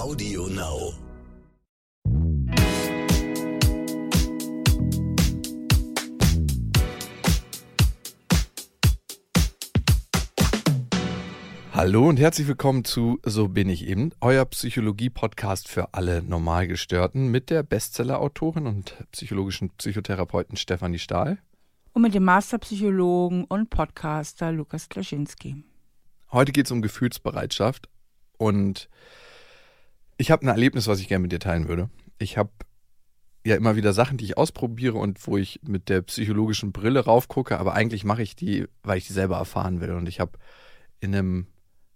Audio Now. Hallo und herzlich willkommen zu So bin ich eben, euer Psychologie-Podcast für alle Normalgestörten mit der Bestseller-Autorin und psychologischen Psychotherapeuten Stefanie Stahl. Und mit dem Masterpsychologen und Podcaster Lukas Klaschinski. Heute geht es um Gefühlsbereitschaft und ich habe ein Erlebnis, was ich gerne mit dir teilen würde. Ich habe ja immer wieder Sachen, die ich ausprobiere und wo ich mit der psychologischen Brille raufgucke, aber eigentlich mache ich die, weil ich die selber erfahren will. Und ich habe in einem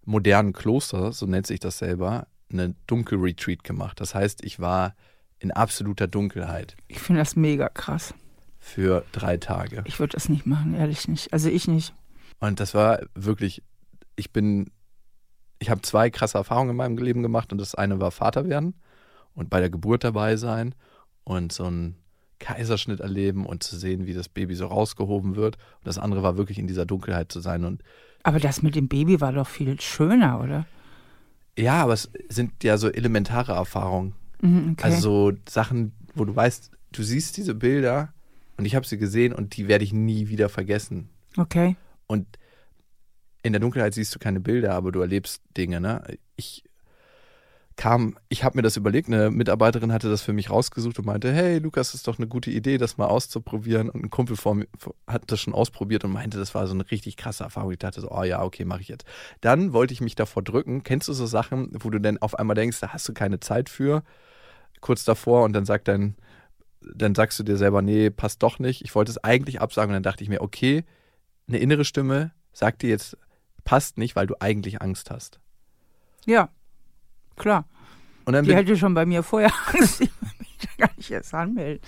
modernen Kloster, so nennt sich das selber, eine Dunkelretreat gemacht. Das heißt, ich war in absoluter Dunkelheit Ich finde das mega krass. für drei Tage. Ich würde das nicht machen, ehrlich nicht. Also ich nicht. Und das war wirklich, ich bin, ich habe zwei krasse Erfahrungen in meinem Leben gemacht und das eine war Vater werden und bei der Geburt dabei sein und so einen Kaiserschnitt erleben und zu sehen, wie das Baby so rausgehoben wird. Und das andere war wirklich in dieser Dunkelheit zu sein und Aber das mit dem Baby war doch viel schöner, oder? ja, aber es sind ja so elementare Erfahrungen. Mhm, okay. Also so Sachen, wo du weißt, du siehst diese Bilder und ich habe sie gesehen und die werde ich nie wieder vergessen. okay. Und in der Dunkelheit siehst du keine Bilder, aber du erlebst Dinge. Ne? Ich kam, ich habe mir das überlegt, eine Mitarbeiterin hatte das für mich rausgesucht und meinte, hey Lukas, das ist doch eine gute Idee, das mal auszuprobieren. Und ein Kumpel vor mir hat das schon ausprobiert und meinte, das war so eine richtig krasse Erfahrung. Ich dachte so, oh ja, okay, mache ich jetzt. Dann wollte ich mich davor drücken. Kennst du so Sachen, wo du dann auf einmal denkst, da hast du keine Zeit für, kurz davor und dann sagt dein, dann sagst du dir selber, nee, passt doch nicht. Ich wollte es eigentlich absagen und dann dachte ich mir, okay, eine innere Stimme sagt dir jetzt, passt nicht, weil du eigentlich Angst hast. Ja, klar. Und dann Die hätte schon bei mir vorher Angst. Ich will mich da gar nicht erst anmelden.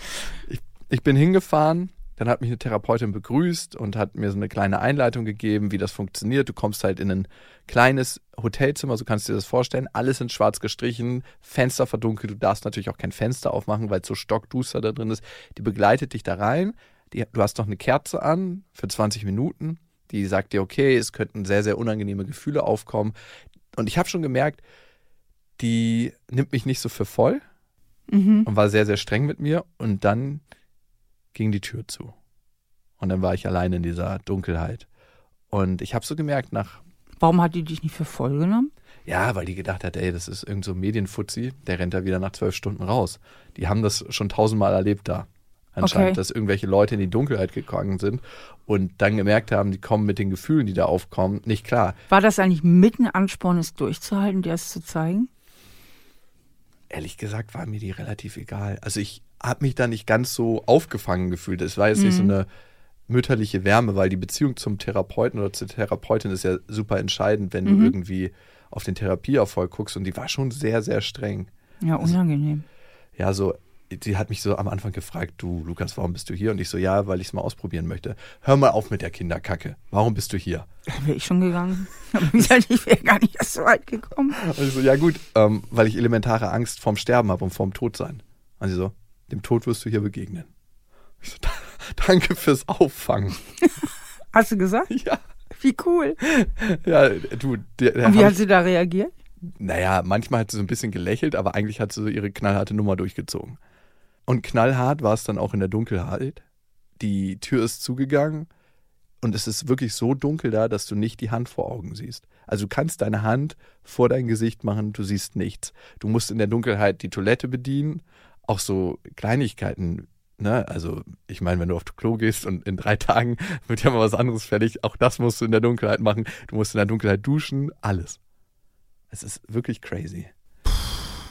ich bin hingefahren, dann hat mich eine Therapeutin begrüßt und hat mir so eine kleine Einleitung gegeben, wie das funktioniert. Du kommst halt in ein kleines Hotelzimmer, so kannst du dir das vorstellen. Alles in schwarz gestrichen, Fenster verdunkelt. Du darfst natürlich auch kein Fenster aufmachen, weil es so stockduster da drin ist. Die begleitet dich da rein. Die, du hast noch eine Kerze an für 20 Minuten. Die sagt dir, okay, es könnten sehr, sehr unangenehme Gefühle aufkommen. Und ich habe schon gemerkt, die nimmt mich nicht so für voll Mhm. und war sehr, sehr streng mit mir. Und dann ging die Tür zu. Und dann war ich allein in dieser Dunkelheit. Und ich habe so gemerkt, nach, Warum hat die dich nicht für voll genommen? ja, weil die gedacht hat, ey, das ist irgend so ein Medienfuzzi, der rennt da wieder nach zwölf Stunden raus. Die haben das schon tausendmal erlebt da. Anscheinend, Okay. dass irgendwelche Leute in die Dunkelheit gegangen sind und dann gemerkt haben, die kommen mit den Gefühlen, die da aufkommen, nicht klar. War das eigentlich mit ein Ansporn, es durchzuhalten, dir es zu zeigen? ehrlich gesagt war mir die relativ egal. Also ich habe mich da nicht ganz so aufgefangen gefühlt. Es war jetzt nicht so eine mütterliche Wärme, weil die Beziehung zum Therapeuten oder zur Therapeutin ist ja super entscheidend, wenn du irgendwie auf den Therapieerfolg guckst und die war schon sehr, sehr streng. Ja, unangenehm. Ja, so, die hat mich so am Anfang gefragt, du Lukas, warum bist du hier? Und ich so, ja, weil ich es mal ausprobieren möchte. Hör mal auf mit der Kinderkacke. Warum bist du hier? Da wäre ich schon gegangen. Ich wäre gar nicht erst so weit gekommen. Und ich so, ja gut, ähm, weil ich elementare Angst vorm Sterben habe und vorm Todsein. Und sie so, dem Tod wirst du hier begegnen. Ich so, danke fürs Auffangen. Hast du gesagt? Ja, Wie cool. ja, du, der, der Und wie hat sie da reagiert? naja, manchmal hat sie so ein bisschen gelächelt, aber eigentlich hat sie so ihre knallharte Nummer durchgezogen. Und knallhart war es dann auch in der Dunkelheit. Die Tür ist zugegangen und es ist wirklich so dunkel da, dass du nicht die Hand vor Augen siehst. Also du kannst deine Hand vor dein Gesicht machen, du siehst nichts. Du musst in der Dunkelheit die Toilette bedienen, auch so Kleinigkeiten. Ne? Also ich meine, wenn du auf Klo gehst und in drei Tagen wird ja mal was anderes fertig, auch das musst du in der Dunkelheit machen. Du musst in der Dunkelheit duschen, alles. Es ist wirklich crazy.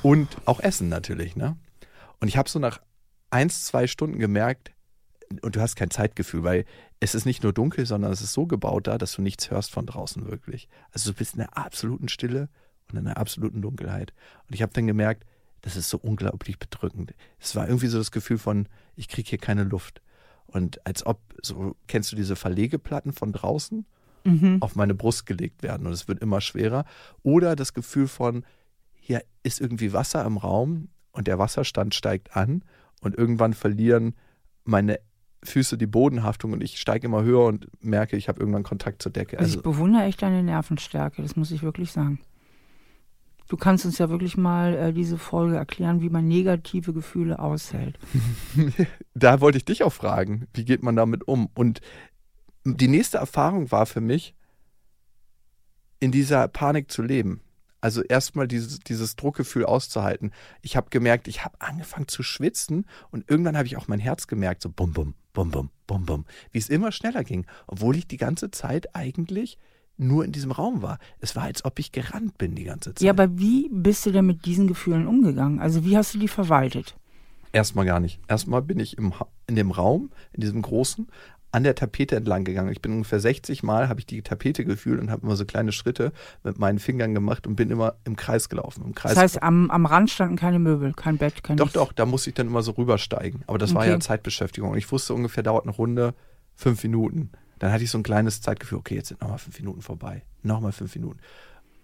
Und auch Essen natürlich, ne? Und ich habe so nach eins, zwei Stunden gemerkt, und du hast kein Zeitgefühl, weil es ist nicht nur dunkel, sondern es ist so gebaut da, dass du nichts hörst von draußen wirklich. Also du bist in der absoluten Stille und in der absoluten Dunkelheit. Und ich habe dann gemerkt, das ist so unglaublich bedrückend. Es war irgendwie so das Gefühl von, ich kriege hier keine Luft. Und als ob, so kennst du diese Verlegeplatten von draußen? Mhm. auf meine Brust gelegt werden und es wird immer schwerer. Oder das Gefühl von, hier ist irgendwie Wasser im Raum und der Wasserstand steigt an und irgendwann verlieren meine Füße die Bodenhaftung und ich steige immer höher und merke, ich habe irgendwann Kontakt zur Decke. Also Also ich bewundere echt deine Nervenstärke, das muss ich wirklich sagen. Du kannst uns ja wirklich mal äh, diese Folge erklären, wie man negative Gefühle aushält. da wollte ich dich auch fragen, wie geht man damit um? Und die nächste Erfahrung war für mich, in dieser Panik zu leben. Also erstmal dieses, dieses Druckgefühl auszuhalten. Ich habe gemerkt, ich habe angefangen zu schwitzen und irgendwann habe ich auch mein Herz gemerkt, so bum, bum, bum, bum, bum, bum, wie es immer schneller ging, obwohl ich die ganze Zeit eigentlich nur in diesem Raum war. Es war, als ob ich gerannt bin die ganze Zeit. Ja, aber wie bist du denn mit diesen Gefühlen umgegangen? Also wie hast du die verwaltet? Erstmal gar nicht. Erstmal bin ich im, in dem Raum, in diesem großen, an der Tapete entlang gegangen. Ich bin ungefähr 60 Mal, habe ich die Tapete gefühlt und habe immer so kleine Schritte mit meinen Fingern gemacht und bin immer im Kreis gelaufen. Im Kreis das heißt, am, am Rand standen keine Möbel, kein Bett, kein Doch, nichts. doch, da musste ich dann immer so rübersteigen. Aber das okay. war ja Zeitbeschäftigung. Und ich wusste ungefähr, dauert eine Runde fünf Minuten. Dann hatte ich so ein kleines Zeitgefühl, okay, jetzt sind nochmal fünf Minuten vorbei. Nochmal fünf Minuten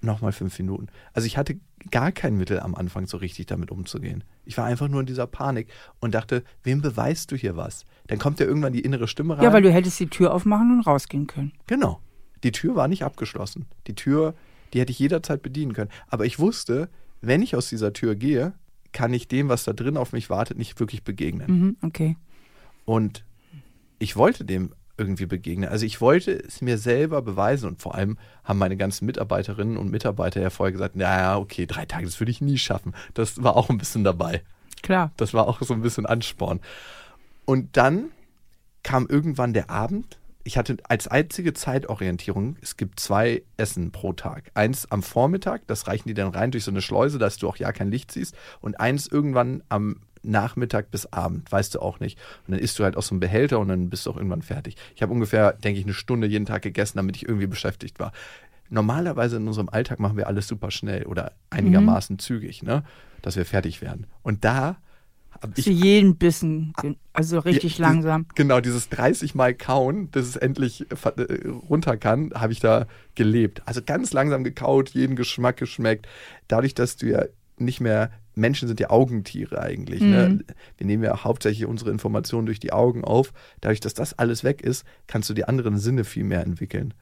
nochmal fünf Minuten. Also ich hatte gar kein Mittel am Anfang so richtig damit umzugehen. Ich war einfach nur in dieser Panik und dachte, wem beweist du hier was? Dann kommt ja irgendwann die innere Stimme rein. Ja, weil du hättest die Tür aufmachen und rausgehen können. Genau. Die Tür war nicht abgeschlossen. Die Tür, die hätte ich jederzeit bedienen können. Aber ich wusste, wenn ich aus dieser Tür gehe, kann ich dem, was da drin auf mich wartet, nicht wirklich begegnen. Mhm, okay. Und ich wollte dem irgendwie begegnen. Also ich wollte es mir selber beweisen und vor allem haben meine ganzen Mitarbeiterinnen und Mitarbeiter ja vorher gesagt, naja, okay, drei Tage, das würde ich nie schaffen. Das war auch ein bisschen dabei. Klar. Das war auch so ein bisschen Ansporn. Und dann kam irgendwann der Abend. Ich hatte als einzige Zeitorientierung, es gibt zwei Essen pro Tag. Eins am Vormittag, das reichen die dann rein durch so eine Schleuse, dass du auch ja kein Licht siehst. Und eins irgendwann am Nachmittag bis Abend, weißt du auch nicht. Und dann isst du halt aus so einem Behälter und dann bist du auch irgendwann fertig. Ich habe ungefähr, denke ich, eine Stunde jeden Tag gegessen, damit ich irgendwie beschäftigt war. Normalerweise in unserem Alltag machen wir alles super schnell oder einigermaßen mhm. zügig, ne? dass wir fertig werden. Und da habe ich. Für jeden Bissen, also richtig ja, langsam. Genau, dieses 30 Mal kauen, bis es endlich äh, runter kann, habe ich da gelebt. Also ganz langsam gekaut, jeden Geschmack geschmeckt. Dadurch, dass du ja nicht mehr Menschen sind ja Augentiere eigentlich. Ne? Mhm. Ne? Wir nehmen ja hauptsächlich unsere Informationen durch die Augen auf. Dadurch, dass das alles weg ist, kannst du die anderen Sinne viel mehr entwickeln.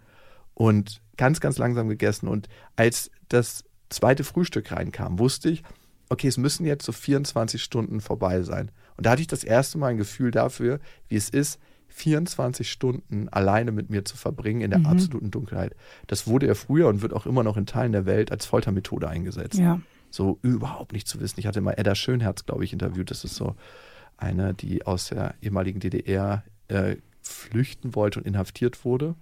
Und ganz, ganz langsam gegessen. Und als das zweite Frühstück reinkam, wusste ich, okay, es müssen jetzt so 24 Stunden vorbei sein. Und da hatte ich das erste Mal ein Gefühl dafür, wie es ist, 24 Stunden alleine mit mir zu verbringen in der mhm. absoluten Dunkelheit. Das wurde ja früher und wird auch immer noch in Teilen der Welt als Foltermethode eingesetzt. Ja so überhaupt nicht zu wissen. Ich hatte mal Edda Schönherz, glaube ich, interviewt. Das ist so eine, die aus der ehemaligen DDR äh, flüchten wollte und inhaftiert wurde.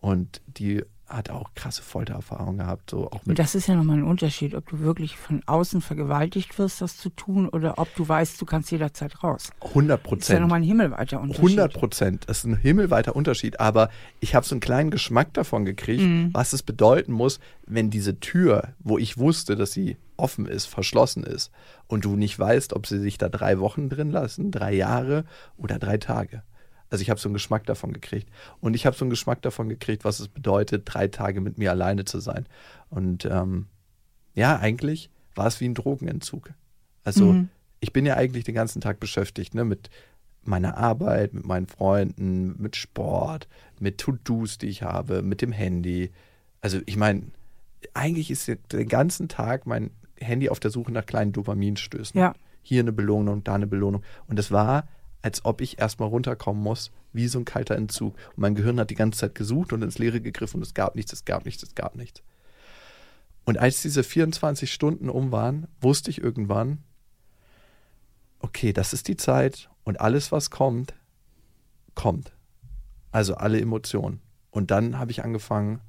Und die hat auch krasse Foltererfahrungen gehabt. So auch mit das ist ja nochmal ein Unterschied, ob du wirklich von außen vergewaltigt wirst, das zu tun, oder ob du weißt, du kannst jederzeit raus. 100 Prozent. Das ist ja nochmal ein himmelweiter Unterschied. 100 Prozent. Das ist ein himmelweiter Unterschied. Aber ich habe so einen kleinen Geschmack davon gekriegt, mhm. was es bedeuten muss, wenn diese Tür, wo ich wusste, dass sie offen ist, verschlossen ist und du nicht weißt, ob sie sich da drei Wochen drin lassen, drei Jahre oder drei Tage. Also ich habe so einen Geschmack davon gekriegt. Und ich habe so einen Geschmack davon gekriegt, was es bedeutet, drei Tage mit mir alleine zu sein. Und ähm, ja, eigentlich war es wie ein Drogenentzug. Also mhm. ich bin ja eigentlich den ganzen Tag beschäftigt, ne, mit meiner Arbeit, mit meinen Freunden, mit Sport, mit To-Dos, die ich habe, mit dem Handy. Also ich meine, eigentlich ist den ganzen Tag mein Handy auf der Suche nach kleinen Dopaminstößen. Ja. Hier eine Belohnung, da eine Belohnung. Und das war als ob ich erstmal runterkommen muss, wie so ein kalter Entzug. Und mein Gehirn hat die ganze Zeit gesucht und ins Leere gegriffen und es gab nichts, es gab nichts, es gab nichts. Und als diese 24 Stunden um waren, wusste ich irgendwann, okay, das ist die Zeit und alles, was kommt, kommt. Also alle Emotionen. Und dann habe ich angefangen,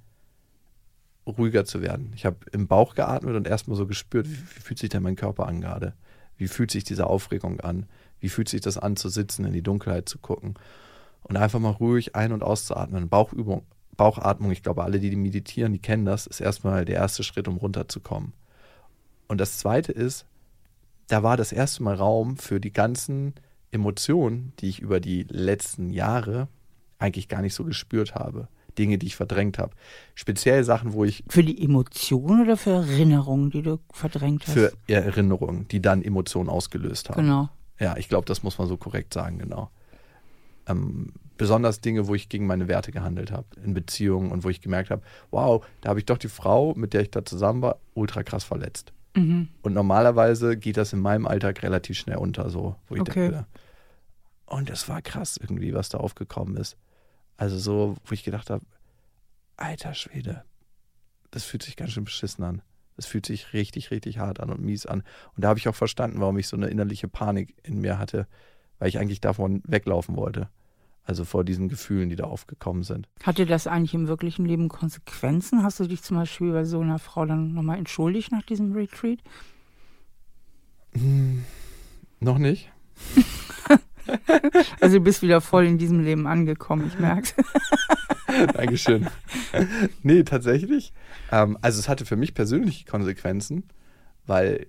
ruhiger zu werden. Ich habe im Bauch geatmet und erstmal so gespürt, wie, wie fühlt sich denn mein Körper an gerade? Wie fühlt sich diese Aufregung an? Wie fühlt sich das an, zu sitzen, in die Dunkelheit zu gucken und einfach mal ruhig ein- und auszuatmen. Bauchübung, Bauchatmung, ich glaube, alle, die meditieren, die kennen das, ist erstmal der erste Schritt, um runterzukommen. Und das zweite ist, da war das erste Mal Raum für die ganzen Emotionen, die ich über die letzten Jahre eigentlich gar nicht so gespürt habe. Dinge, die ich verdrängt habe. Speziell Sachen, wo ich. Für die Emotionen oder für Erinnerungen, die du verdrängt hast? Für Erinnerungen, die dann Emotionen ausgelöst haben. Genau. Ja, ich glaube, das muss man so korrekt sagen, genau. Ähm, besonders Dinge, wo ich gegen meine Werte gehandelt habe, in Beziehungen und wo ich gemerkt habe, wow, da habe ich doch die Frau, mit der ich da zusammen war, ultra krass verletzt. Mhm. Und normalerweise geht das in meinem Alltag relativ schnell unter, so, wo ich Okay. denke. Und es war krass irgendwie, was da aufgekommen ist. Also so, wo ich gedacht habe, alter Schwede, das fühlt sich ganz schön beschissen an. Das fühlt sich richtig, richtig hart an und mies an. Und da habe ich auch verstanden, warum ich so eine innerliche Panik in mir hatte, weil ich eigentlich davon weglaufen wollte. Also vor diesen Gefühlen, die da aufgekommen sind. Hatte das eigentlich im wirklichen Leben Konsequenzen? Hast du dich zum Beispiel bei so einer Frau dann nochmal entschuldigt nach diesem Retreat? Hm, noch nicht? Also du bist wieder voll in diesem Leben angekommen, ich merk's. Dankeschön. nee, tatsächlich. Ähm, also es hatte für mich persönliche Konsequenzen, weil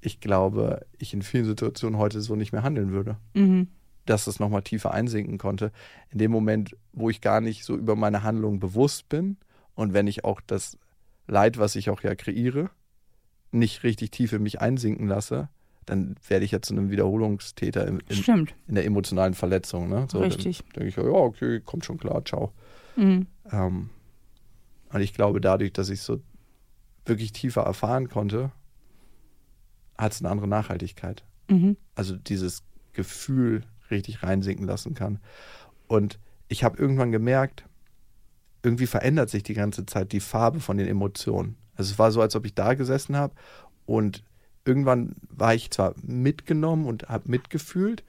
ich glaube, ich in vielen Situationen heute so nicht mehr handeln würde. Mhm. Dass es nochmal tiefer einsinken konnte. In dem Moment, wo ich gar nicht so über meine Handlung bewusst bin und wenn ich auch das Leid, was ich auch ja kreiere, nicht richtig tief in mich einsinken lasse, dann werde ich ja zu einem Wiederholungstäter in, in, in der emotionalen Verletzung. Ne? So, Richtig. Dann denke ich, ja, okay, kommt schon klar, ciao. mhm. Ähm, und ich glaube, dadurch, dass ich so wirklich tiefer erfahren konnte, hat es eine andere Nachhaltigkeit. Mhm. Also dieses Gefühl richtig reinsinken lassen kann. Und ich habe irgendwann gemerkt, irgendwie verändert sich die ganze Zeit die Farbe von den Emotionen. Also es war so, als ob ich da gesessen habe und irgendwann war ich zwar mitgenommen und habe mitgefühlt,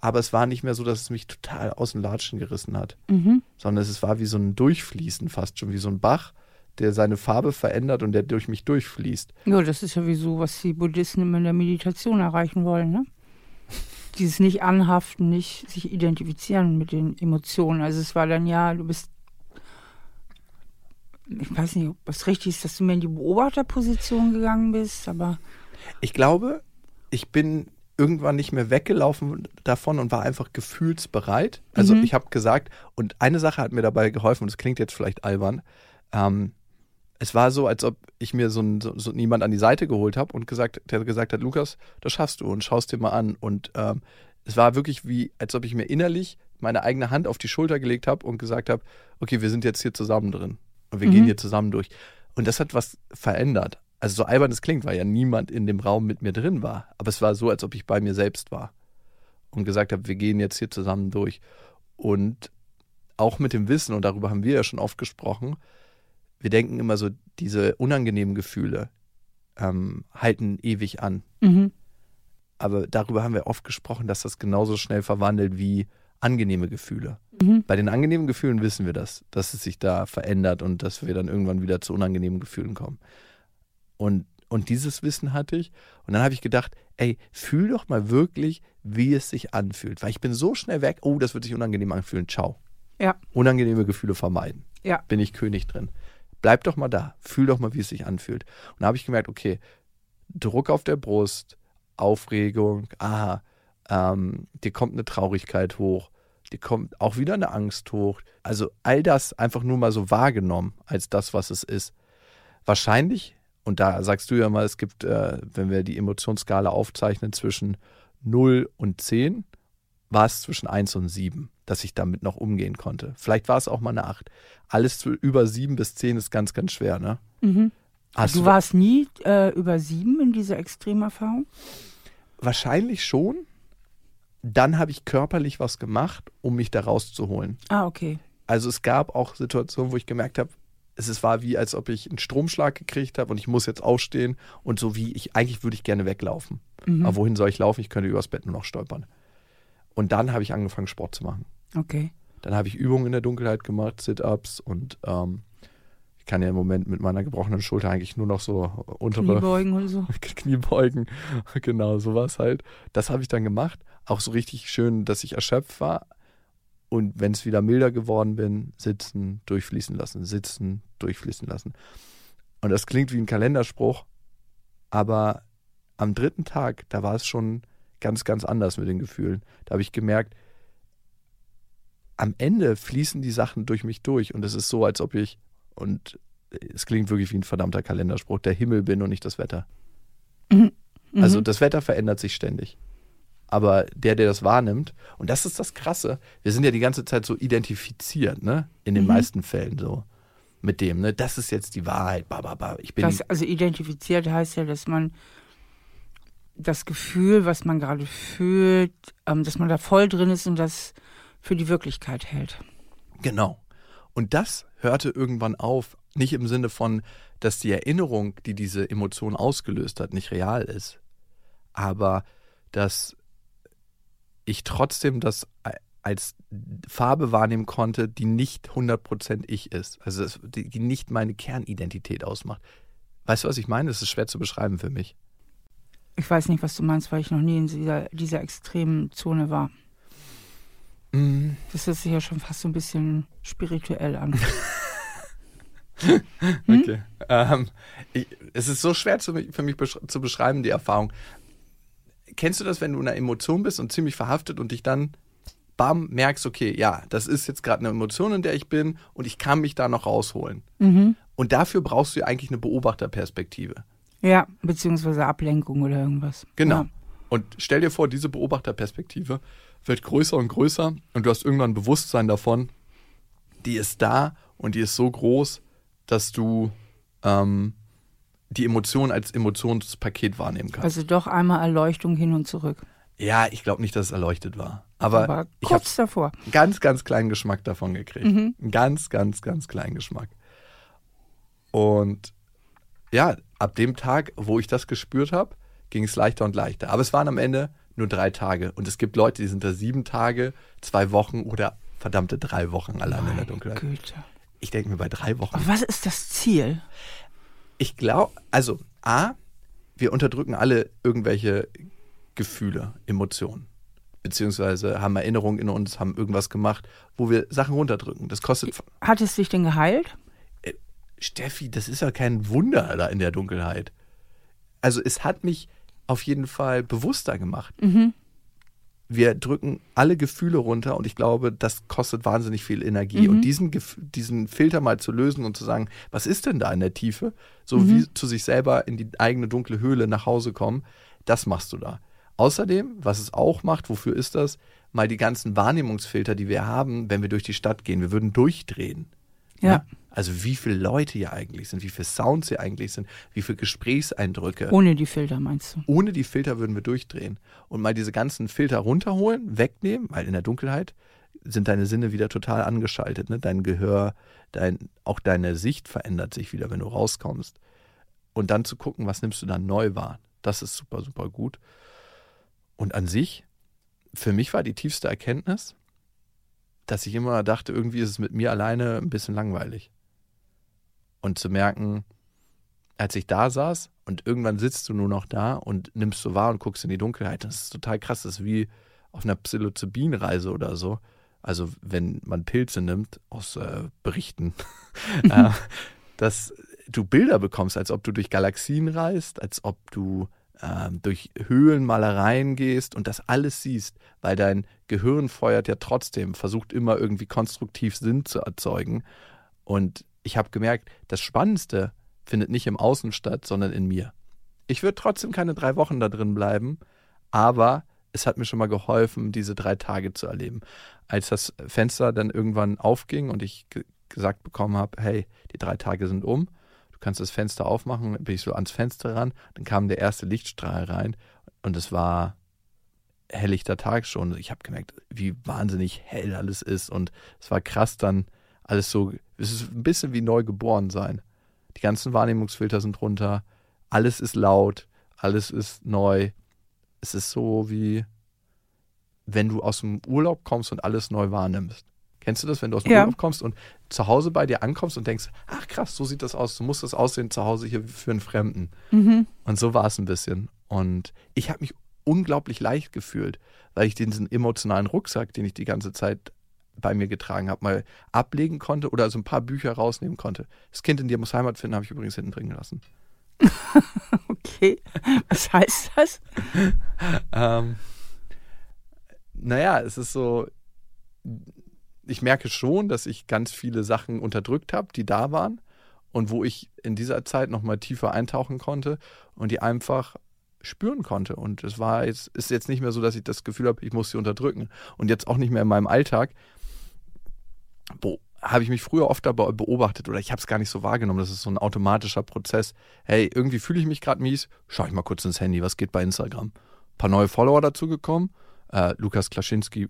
aber es war nicht mehr so, dass es mich total aus den Latschen gerissen hat Mhm. sondern es war wie so ein Durchfließen fast schon, wie so ein Bach, der seine Farbe verändert und der durch mich durchfließt. Ja, das ist ja wie so, was die Buddhisten immer in der Meditation erreichen wollen, ne? Dieses nicht anhaften, nicht sich identifizieren mit den Emotionen. Also es war dann ja, du bist, ich weiß nicht, ob es richtig ist, dass du mehr in die Beobachterposition gegangen bist, aber Ich glaube, ich bin irgendwann nicht mehr weggelaufen davon und war einfach gefühlsbereit. Also Mhm. ich habe gesagt, und eine Sache hat mir dabei geholfen, und das klingt jetzt vielleicht albern, ähm, es war so, als ob ich mir so, ein, so, so jemand an die Seite geholt habe und gesagt, der gesagt hat, Lukas, das schaffst du und schaust dir mal an. Und ähm, es war wirklich wie, als ob ich mir innerlich meine eigene Hand auf die Schulter gelegt habe und gesagt habe, okay, wir sind jetzt hier zusammen drin und wir Mhm. gehen hier zusammen durch. Und das hat was verändert. Also so albern es klingt, weil ja niemand in dem Raum mit mir drin war. Aber es war so, als ob ich bei mir selbst war und gesagt habe, wir gehen jetzt hier zusammen durch. Und auch mit dem Wissen, und darüber haben wir ja schon oft gesprochen, wir denken immer so, diese unangenehmen Gefühle ähm, halten ewig an. mhm. Aber darüber haben wir oft gesprochen, dass das genauso schnell verwandelt wie angenehme Gefühle. Mhm. Bei den angenehmen Gefühlen wissen wir das, dass es sich da verändert und dass wir dann irgendwann wieder zu unangenehmen Gefühlen kommen. Und, und dieses Wissen hatte ich. Und dann habe ich gedacht, ey, fühl doch mal wirklich, wie es sich anfühlt. Weil ich bin so schnell weg, oh, das wird sich unangenehm anfühlen. Ciao. Ja. Unangenehme Gefühle vermeiden. Ja. Bin ich König drin. Bleib doch mal da. Fühl doch mal, wie es sich anfühlt. Und da habe ich gemerkt, okay, Druck auf der Brust, Aufregung, aha, ähm, dir kommt eine Traurigkeit hoch, dir kommt auch wieder eine Angst hoch. Also all das einfach nur mal so wahrgenommen als das, was es ist. Wahrscheinlich, und da sagst du ja mal, es gibt, äh, wenn wir die Emotionsskala aufzeichnen, zwischen 0 und 10, war es zwischen 1 und 7, dass ich damit noch umgehen konnte. Vielleicht war es auch mal eine 8. Alles zu, über 7 bis 10 ist ganz, ganz schwer, ne? Mhm. Du warst nie äh, über sieben in dieser Extremerfahrung? Wahrscheinlich schon. Dann habe ich körperlich was gemacht, um mich da rauszuholen. Ah, okay. Also es gab auch Situationen, wo ich gemerkt habe, es ist- war wie, als ob ich einen Stromschlag gekriegt habe und ich muss jetzt aufstehen und so wie ich, eigentlich würde ich gerne weglaufen. Mhm. Aber wohin soll ich laufen? Ich könnte übers Bett nur noch stolpern. Und dann habe ich angefangen, Sport zu machen. Okay. Dann habe ich Übungen in der Dunkelheit gemacht, Sit-Ups und ähm, ich kann ja im Moment mit meiner gebrochenen Schulter eigentlich nur noch so untere Kniebeugen und so. Kniebeugen, genau, sowas halt. Das habe ich dann gemacht. Auch so richtig schön, dass ich erschöpft war. Und wenn es wieder milder geworden bin, sitzen, durchfließen lassen, sitzen, durchfließen lassen. Und das klingt wie ein Kalenderspruch, aber am dritten Tag, da war es schon ganz, ganz anders mit den Gefühlen. Da habe ich gemerkt, am Ende fließen die Sachen durch mich durch und es ist so, als ob ich, und es klingt wirklich wie ein verdammter Kalenderspruch, der Himmel bin und nicht das Wetter. Mhm. Also das Wetter verändert sich ständig. Aber der, der das wahrnimmt, und das ist das Krasse, wir sind ja die ganze Zeit so identifiziert, ne? In den Mhm. meisten Fällen so. mit dem, ne? Das ist jetzt die Wahrheit. Ba, ba, ba. Ich bin Das, also identifiziert heißt ja, dass man das Gefühl, was man gerade fühlt, ähm, dass man da voll drin ist und das für die Wirklichkeit hält. Genau. Und das hörte irgendwann auf, nicht im Sinne von, dass die Erinnerung, die diese Emotion ausgelöst hat, nicht real ist, aber dass ich trotzdem das als Farbe wahrnehmen konnte, die nicht 100% ich ist. Also die, nicht meine Kernidentität ausmacht. Weißt du, was ich meine? Das ist schwer zu beschreiben für mich. Ich weiß nicht, was du meinst, weil ich noch nie in dieser, dieser extremen Zone war. Mm, Das hört sich ja schon fast so ein bisschen spirituell an. Okay. Ähm, ich, es ist so schwer zu, für mich besch zu beschreiben, die Erfahrung. Kennst du das, wenn du in einer Emotion bist und ziemlich verhaftet und dich dann, bam, merkst, okay, ja, das ist jetzt gerade eine Emotion, in der ich bin und ich kann mich da noch rausholen. mhm. Und dafür brauchst du ja eigentlich eine Beobachterperspektive. Ja, beziehungsweise Ablenkung oder irgendwas. Genau. Ja. Und stell dir vor, diese Beobachterperspektive wird größer und größer und du hast irgendwann ein Bewusstsein davon, die ist da und die ist so groß, dass du ähm, die Emotion als Emotionspaket wahrnehmen kannst. Also doch einmal Erleuchtung hin und zurück. ja, ich glaube nicht, dass es erleuchtet war. Aber, Aber kurz davor. ganz, ganz kleinen Geschmack davon gekriegt. Mhm. Ganz, ganz, ganz kleinen Geschmack. Und ja, ab dem Tag, wo ich das gespürt habe, ging es leichter und leichter. Aber es waren am Ende nur drei Tage. Und es gibt Leute, die sind da sieben Tage, zwei Wochen oder verdammte drei Wochen allein in der Dunkelheit. Güte. Ich denke mir bei drei Wochen. Aber was ist das Ziel? Ich glaube, also A, wir unterdrücken alle irgendwelche Gefühle, Emotionen. Beziehungsweise haben Erinnerungen in uns, haben irgendwas gemacht, wo wir Sachen runterdrücken. Das kostet. Hat es dich denn geheilt? Steffi, das ist ja kein Wunder da in der Dunkelheit. Also es hat mich auf jeden Fall bewusster gemacht. Mhm. Wir drücken alle Gefühle runter und ich glaube, das kostet wahnsinnig viel Energie. Mhm. Und diesen, diesen Filter mal zu lösen und zu sagen, was ist denn da in der Tiefe? So Mhm. wie zu sich selber in die eigene dunkle Höhle nach Hause kommen, das machst du da. Außerdem, was es auch macht, wofür ist das? Mal die ganzen Wahrnehmungsfilter, die wir haben, wenn wir durch die Stadt gehen, wir würden durchdrehen. Ja. Also wie viele Leute hier eigentlich sind, wie viele Sounds hier eigentlich sind, wie viele Gesprächseindrücke. Ohne die Filter, meinst du? Ohne die Filter würden wir durchdrehen. Und mal diese ganzen Filter runterholen, wegnehmen, weil in der Dunkelheit sind deine Sinne wieder total angeschaltet. Ne? Dein Gehör, dein, auch deine Sicht verändert sich wieder, wenn du rauskommst. Und dann zu gucken, was nimmst du dann neu wahr. Das ist super, super gut. Und an sich, für mich war die tiefste Erkenntnis, dass ich immer dachte, irgendwie ist es mit mir alleine ein bisschen langweilig. Und zu merken, als ich da saß und irgendwann sitzt du nur noch da und nimmst so wahr und guckst in die Dunkelheit, das ist total krass. Das ist wie auf einer Psilocybin-Reise oder so. Also wenn man Pilze nimmt, aus äh, Berichten, äh, dass du Bilder bekommst, als ob du durch Galaxien reist, als ob du durch Höhlenmalereien gehst und das alles siehst, weil dein Gehirn feuert ja trotzdem, versucht immer irgendwie konstruktiv Sinn zu erzeugen. Und ich habe gemerkt, das Spannendste findet nicht im Außen statt, sondern in mir. Ich würde trotzdem keine drei Wochen da drin bleiben, aber es hat mir schon mal geholfen, diese drei Tage zu erleben. Als das Fenster dann irgendwann aufging und ich ge gesagt bekommen habe, hey, die drei Tage sind um, du kannst das Fenster aufmachen, bin ich so ans Fenster ran, dann kam der erste Lichtstrahl rein und es war helllichter Tag schon. Ich habe gemerkt, wie wahnsinnig hell alles ist und es war krass dann alles so, es ist ein bisschen wie neu geboren sein. Die ganzen Wahrnehmungsfilter sind runter, alles ist laut, alles ist neu. Es ist so wie, wenn du aus dem Urlaub kommst und alles neu wahrnimmst. Kennst du das, wenn du aus dem Ja. Urlaub kommst und zu Hause bei dir ankommst und denkst, ach krass, so sieht das aus, so muss das aussehen zu Hause hier für einen Fremden. Mhm. Und so war es ein bisschen. Und ich habe mich unglaublich leicht gefühlt, weil ich diesen emotionalen Rucksack, den ich die ganze Zeit bei mir getragen habe, mal ablegen konnte oder so ein paar Bücher rausnehmen konnte. Das Kind in dir muss Heimat finden, habe ich übrigens hinten drin gelassen. Okay. Was heißt das? Ähm, naja, es ist so, ich merke schon, dass ich ganz viele Sachen unterdrückt habe, die da waren und wo ich in dieser Zeit nochmal tiefer eintauchen konnte und die einfach spüren konnte. Und es war jetzt, ist jetzt nicht mehr so, dass ich das Gefühl habe, ich muss sie unterdrücken. Und jetzt auch nicht mehr in meinem Alltag, wo habe ich mich früher oft dabei beobachtet oder ich habe es gar nicht so wahrgenommen. Das ist so ein automatischer Prozess. Hey, irgendwie fühle ich mich gerade mies. Schau ich mal kurz ins Handy, was geht bei Instagram? Ein paar neue Follower dazugekommen. Äh, Lukas Klaschinski,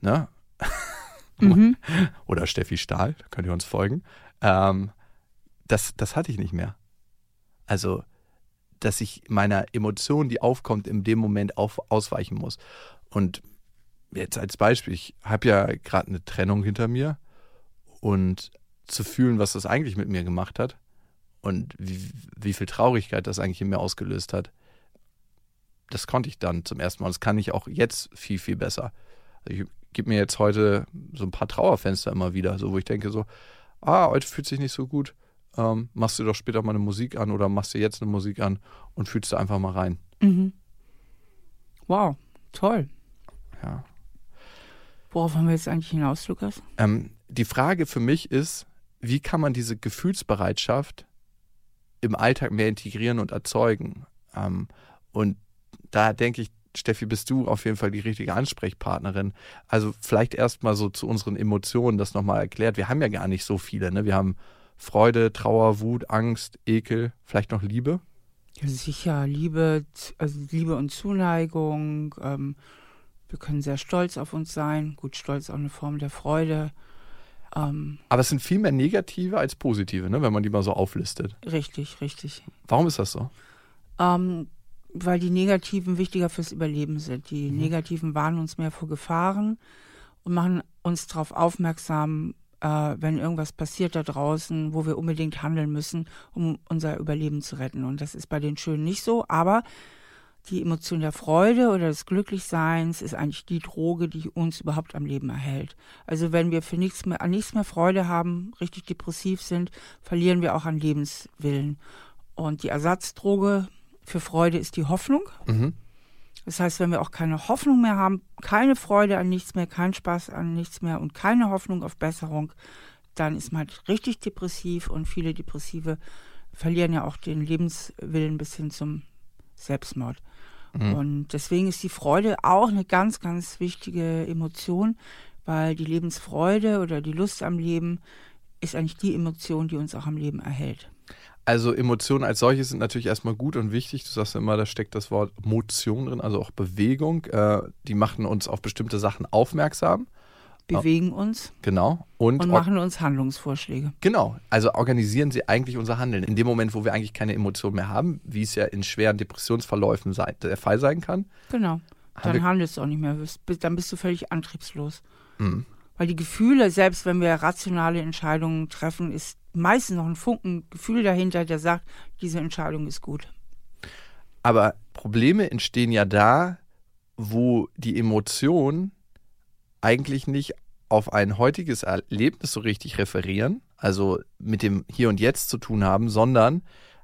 ne? Mhm. oder Steffi Stahl, könnt ihr uns folgen. Ähm, das, das hatte ich nicht mehr. Also, dass ich meiner Emotion, die aufkommt, in dem Moment auf, ausweichen muss. Und jetzt als Beispiel, ich habe ja gerade eine Trennung hinter mir und zu fühlen, was das eigentlich mit mir gemacht hat und wie, wie viel Traurigkeit das eigentlich in mir ausgelöst hat, das konnte ich dann zum ersten Mal. Das kann ich auch jetzt viel, viel besser. Also ich gebe mir jetzt heute so ein paar Trauerfenster immer wieder, so wo ich denke so, ah, heute fühlt sich nicht so gut, ähm, machst du doch später mal eine Musik an oder machst du jetzt eine Musik an und fühlst du einfach mal rein. Mhm. Wow, toll. Ja. Worauf haben wir jetzt eigentlich hinaus, Lukas? Ähm, die Frage für mich ist, wie kann man diese Gefühlsbereitschaft im Alltag mehr integrieren und erzeugen? Ähm, und da denke ich, Steffi, bist du auf jeden Fall die richtige Ansprechpartnerin. Also vielleicht erstmal so zu unseren Emotionen das nochmal erklärt. Wir haben ja gar nicht so viele. Ne? Wir haben Freude, Trauer, Wut, Angst, Ekel, vielleicht noch Liebe. Ja, sicher, Liebe, also Liebe und Zuneigung. Ähm, wir können sehr stolz auf uns sein. Gut, Stolz ist auch eine Form der Freude. Ähm, Aber es sind viel mehr negative als positive, ne, wenn man die mal so auflistet. Richtig, richtig. Warum ist das so? Ähm, weil die Negativen wichtiger fürs Überleben sind. Die mhm. Negativen warnen uns mehr vor Gefahren und machen uns darauf aufmerksam, äh, wenn irgendwas passiert da draußen, wo wir unbedingt handeln müssen, um unser Überleben zu retten. Und das ist bei den Schönen nicht so, aber die Emotion der Freude oder des Glücklichseins ist eigentlich die Droge, die uns überhaupt am Leben erhält. Also wenn wir für nichts mehr, an nichts mehr Freude haben, richtig depressiv sind, verlieren wir auch an Lebenswillen. Und die Ersatzdroge für Freude ist die Hoffnung. Mhm. Das heißt, wenn wir auch keine Hoffnung mehr haben, keine Freude an nichts mehr, keinen Spaß an nichts mehr und keine Hoffnung auf Besserung, dann ist man halt richtig depressiv und viele Depressive verlieren ja auch den Lebenswillen bis hin zum Selbstmord. Mhm. Und deswegen ist die Freude auch eine ganz, ganz wichtige Emotion, weil die Lebensfreude oder die Lust am Leben ist eigentlich die Emotion, die uns auch am Leben erhält. Also Emotionen als solche sind natürlich erstmal gut und wichtig. Du sagst immer, da steckt das Wort Motion drin, also auch Bewegung. Äh, die machen uns auf bestimmte Sachen aufmerksam bewegen uns. Genau. Und, und machen uns Handlungsvorschläge. Genau. Also organisieren sie eigentlich unser Handeln. In dem Moment, wo wir eigentlich keine Emotionen mehr haben, wie es ja in schweren Depressionsverläufen der Fall sein kann. Genau. Dann handelst du auch nicht mehr. Dann bist du völlig antriebslos. Mhm. Weil die Gefühle, selbst wenn wir rationale Entscheidungen treffen, ist meistens noch ein Funken Gefühl dahinter, der sagt, diese Entscheidung ist gut. Aber Probleme entstehen ja da, wo die Emotion eigentlich nicht auf ein heutiges Erlebnis so richtig referieren, also mit dem Hier und Jetzt zu tun haben, sondern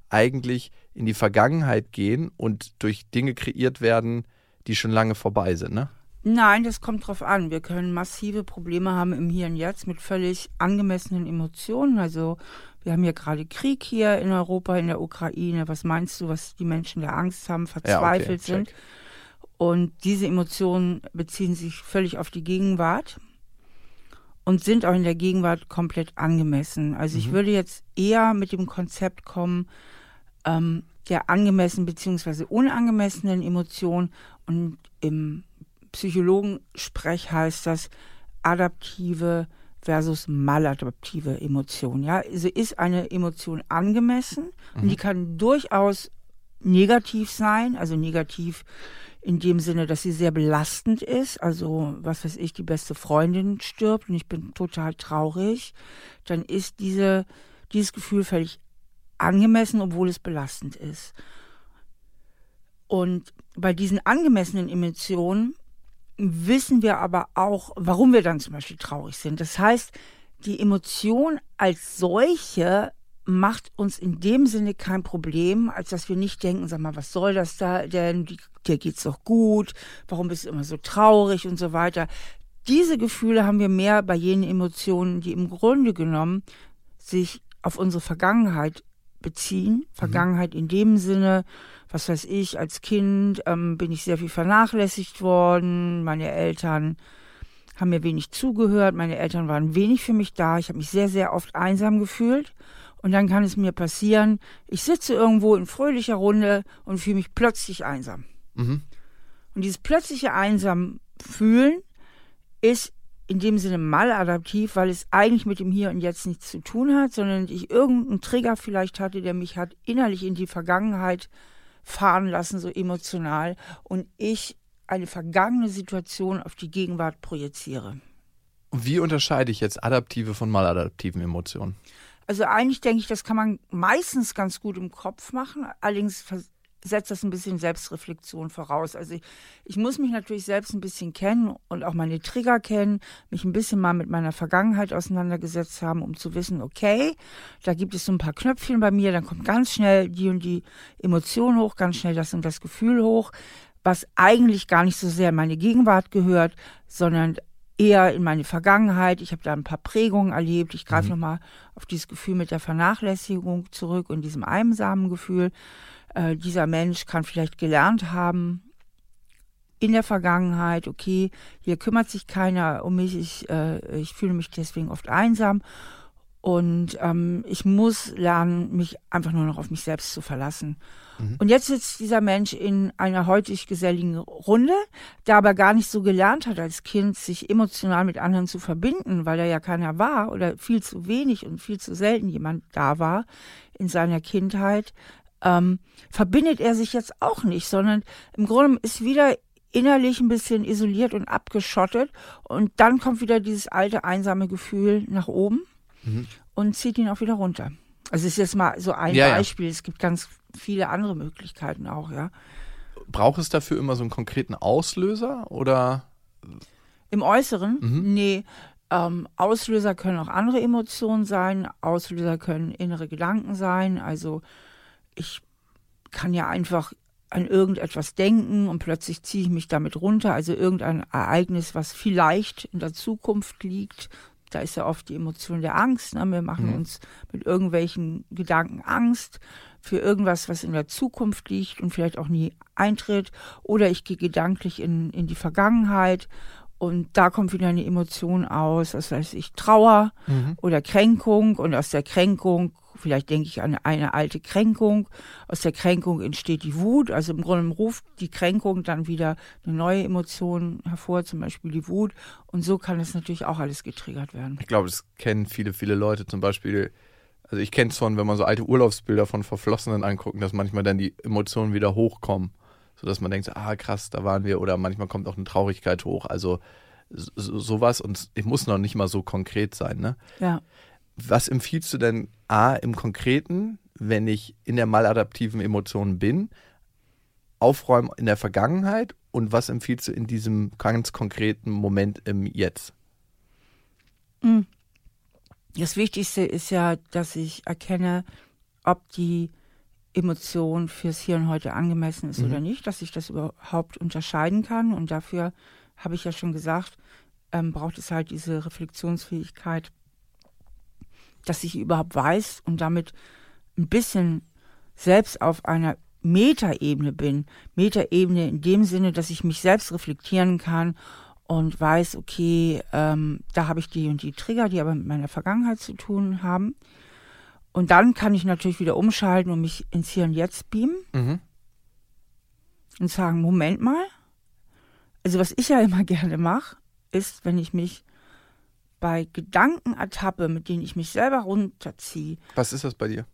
eigentlich in die Vergangenheit gehen und durch Dinge kreiert werden, die schon lange vorbei sind, ne? Nein, das kommt drauf an. Wir können massive Probleme haben im Hier und Jetzt mit völlig angemessenen Emotionen. Also wir haben ja gerade Krieg hier in Europa, in der Ukraine. Was meinst du, was die Menschen da Angst haben, verzweifelt ja, okay, sind? Und diese Emotionen beziehen sich völlig auf die Gegenwart und sind auch in der Gegenwart komplett angemessen. Also mhm. ich würde jetzt eher mit dem Konzept kommen, ähm, der angemessen bzw. unangemessenen Emotionen und im Psychologensprech heißt das adaptive versus maladaptive Emotion. Ja, also ist eine Emotion angemessen mhm. und die kann durchaus negativ sein, also negativ in dem Sinne, dass sie sehr belastend ist. Also, was weiß ich, die beste Freundin stirbt und ich bin total traurig, dann ist diese, dieses Gefühl völlig angemessen, obwohl es belastend ist. Und bei diesen angemessenen Emotionen wissen wir aber auch, warum wir dann zum Beispiel traurig sind. Das heißt, die Emotion als solche macht uns in dem Sinne kein Problem, als dass wir nicht denken, sag mal, was soll das da denn? Dir geht's doch gut. Warum bist du immer so traurig und so weiter? Diese Gefühle haben wir mehr bei jenen Emotionen, die im Grunde genommen sich auf unsere Vergangenheit beziehen. Mhm. Vergangenheit in dem Sinne, was weiß ich, als Kind ähm, bin ich sehr viel vernachlässigt worden. Meine Eltern haben mir wenig zugehört, meine Eltern waren wenig für mich da, ich habe mich sehr, sehr oft einsam gefühlt. Und dann kann es mir passieren, ich sitze irgendwo in fröhlicher Runde und fühle mich plötzlich einsam. Mhm. Und dieses plötzliche einsam fühlen ist in dem Sinne maladaptiv, weil es eigentlich mit dem Hier und Jetzt nichts zu tun hat, sondern ich irgendeinen Trigger vielleicht hatte, der mich hat innerlich in die Vergangenheit fahren lassen, so emotional, und ich eine vergangene Situation auf die Gegenwart projiziere. Wie unterscheide ich jetzt adaptive von maladaptiven Emotionen? Also eigentlich denke ich, das kann man meistens ganz gut im Kopf machen. Allerdings setzt das ein bisschen Selbstreflexion voraus. Also ich, ich, muss mich natürlich selbst ein bisschen kennen und auch meine Trigger kennen, mich ein bisschen mal mit meiner Vergangenheit auseinandergesetzt haben, um zu wissen, okay, da gibt es so ein paar Knöpfchen bei mir, dann kommt ganz schnell die und die Emotion hoch, ganz schnell das und das Gefühl hoch, was eigentlich gar nicht so sehr in meine Gegenwart gehört, sondern eher in meine Vergangenheit. Ich habe da ein paar Prägungen erlebt. Ich greife mhm. nochmal auf dieses Gefühl mit der Vernachlässigung zurück und diesem einsamen Gefühl. Äh, dieser Mensch kann vielleicht gelernt haben in der Vergangenheit, okay, hier kümmert sich keiner um mich, ich, äh, ich fühle mich deswegen oft einsam und ähm, ich muss lernen, mich einfach nur noch auf mich selbst zu verlassen. Mhm. Und jetzt sitzt dieser Mensch in einer heutig geselligen Runde, der aber gar nicht so gelernt hat als Kind, sich emotional mit anderen zu verbinden, weil er ja keiner war oder viel zu wenig und viel zu selten jemand da war in seiner Kindheit ähm, verbindet er sich jetzt auch nicht, sondern im Grunde ist wieder innerlich ein bisschen isoliert und abgeschottet und dann kommt wieder dieses alte einsame Gefühl nach oben mhm. und zieht ihn auch wieder runter. Also es ist jetzt mal so ein ja, Beispiel. Ja. Es gibt ganz viele andere Möglichkeiten auch, ja. Braucht es dafür immer so einen konkreten Auslöser oder? Im Äußeren? Mhm. Nee. Ähm, Auslöser können auch andere Emotionen sein. Auslöser können innere Gedanken sein. Also ich kann ja einfach an irgendetwas denken und plötzlich ziehe ich mich damit runter. Also irgendein Ereignis, was vielleicht in der Zukunft liegt. Da ist ja oft die Emotion der Angst. Ne? Wir machen mhm. uns mit irgendwelchen Gedanken Angst für irgendwas, was in der Zukunft liegt und vielleicht auch nie eintritt. Oder ich gehe gedanklich in, in die Vergangenheit und da kommt wieder eine Emotion aus, das heißt ich Trauer mhm. oder Kränkung und aus der Kränkung vielleicht denke ich an eine alte Kränkung. Aus der Kränkung entsteht die Wut. Also im Grunde ruft die Kränkung dann wieder eine neue Emotion hervor, zum Beispiel die Wut. Und so kann es natürlich auch alles getriggert werden. Ich glaube, das kennen viele, viele Leute. Zum Beispiel, also ich kenne es von, wenn man so alte Urlaubsbilder von Verflossenen anguckt, dass manchmal dann die Emotionen wieder hochkommen. Sodass man denkt, ah krass, da waren wir. Oder manchmal kommt auch eine Traurigkeit hoch. Also so, sowas und es muss noch nicht mal so konkret sein, ne? Ja. Was empfiehlst du denn A im Konkreten, wenn ich in der maladaptiven Emotion bin, aufräumen in der Vergangenheit und was empfiehlst du in diesem ganz konkreten Moment im Jetzt? Hm. Das Wichtigste ist ja, dass ich erkenne, ob die Emotion fürs Hier und Heute angemessen ist mhm. oder nicht, dass ich das überhaupt unterscheiden kann. Und dafür habe ich ja schon gesagt, ähm, braucht es halt diese Reflexionsfähigkeit, dass ich überhaupt weiß und damit ein bisschen selbst auf einer Metaebene bin. Metaebene in dem Sinne, dass ich mich selbst reflektieren kann und weiß, okay, ähm, da habe ich die und die Trigger, die aber mit meiner Vergangenheit zu tun haben. Und dann kann ich natürlich wieder umschalten und mich ins Hier und Jetzt beamen mhm. und sagen, Moment mal. Also was ich ja immer gerne mache, ist, wenn ich mich bei Gedanken ertappe, mit denen ich mich selber runterziehe. Was ist das bei dir?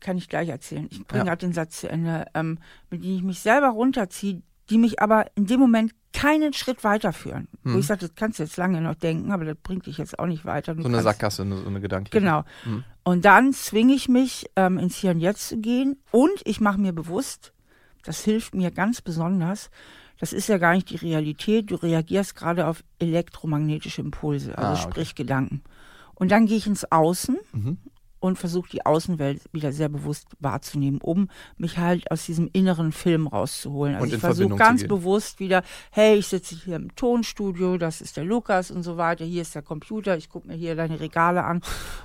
Kann ich gleich erzählen. Ich bringe ja. gerade den Satz zu Ende. Ähm, mit denen ich mich selber runterziehe, die mich aber in dem Moment keinen Schritt weiterführen. Hm. Wo ich sage, das kannst du jetzt lange noch denken, aber das bringt dich jetzt auch nicht weiter. Du so eine Sackgasse, so eine Gedanke. Genau. Hm. Und dann zwinge ich mich, ähm, ins Hier und Jetzt zu gehen und ich mache mir bewusst, das hilft mir ganz besonders, das ist ja gar nicht die Realität. Du reagierst gerade auf elektromagnetische Impulse, also ah, okay. sprich Gedanken. Und dann gehe ich ins Außen mhm. Und versuche die Außenwelt wieder sehr bewusst wahrzunehmen, um mich halt aus diesem inneren Film rauszuholen. Also und ich versuche ganz bewusst wieder, hey, ich sitze hier im Tonstudio, das ist der Lukas und so weiter, hier ist der Computer, ich gucke mir hier deine Regale an,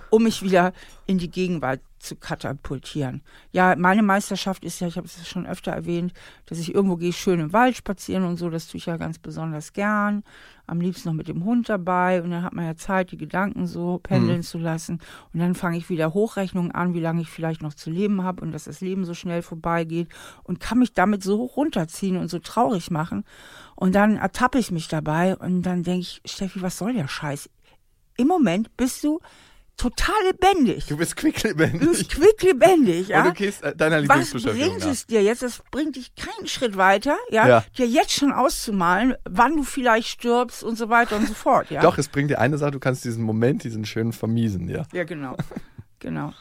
um mich wieder in die Gegenwart zu katapultieren. Ja, meine Meisterschaft ist ja, ich habe es schon öfter erwähnt, dass ich irgendwo gehe, schön im Wald spazieren und so, das tue ich ja ganz besonders gern. Am liebsten noch mit dem Hund dabei und dann hat man ja Zeit, die Gedanken so pendeln mhm. zu lassen. Und dann fange ich wieder Hochrechnungen an, wie lange ich vielleicht noch zu leben habe und dass das Leben so schnell vorbeigeht und kann mich damit so runterziehen und so traurig machen. Und dann ertappe ich mich dabei und dann denke ich, Steffi, was soll der Scheiß? Im Moment bist du total lebendig. Du bist quicklebendig. Du bist quicklebendig, ja. Und du gehst äh, deiner Lieblingsbeschäftigung Was bringt es dir jetzt? Das bringt dich keinen Schritt weiter, ja? ja? Dir jetzt schon auszumalen, wann du vielleicht stirbst und so weiter und so fort, ja. Doch, es bringt dir eine Sache, du kannst diesen Moment, diesen schönen vermiesen, ja. Ja, genau. genau.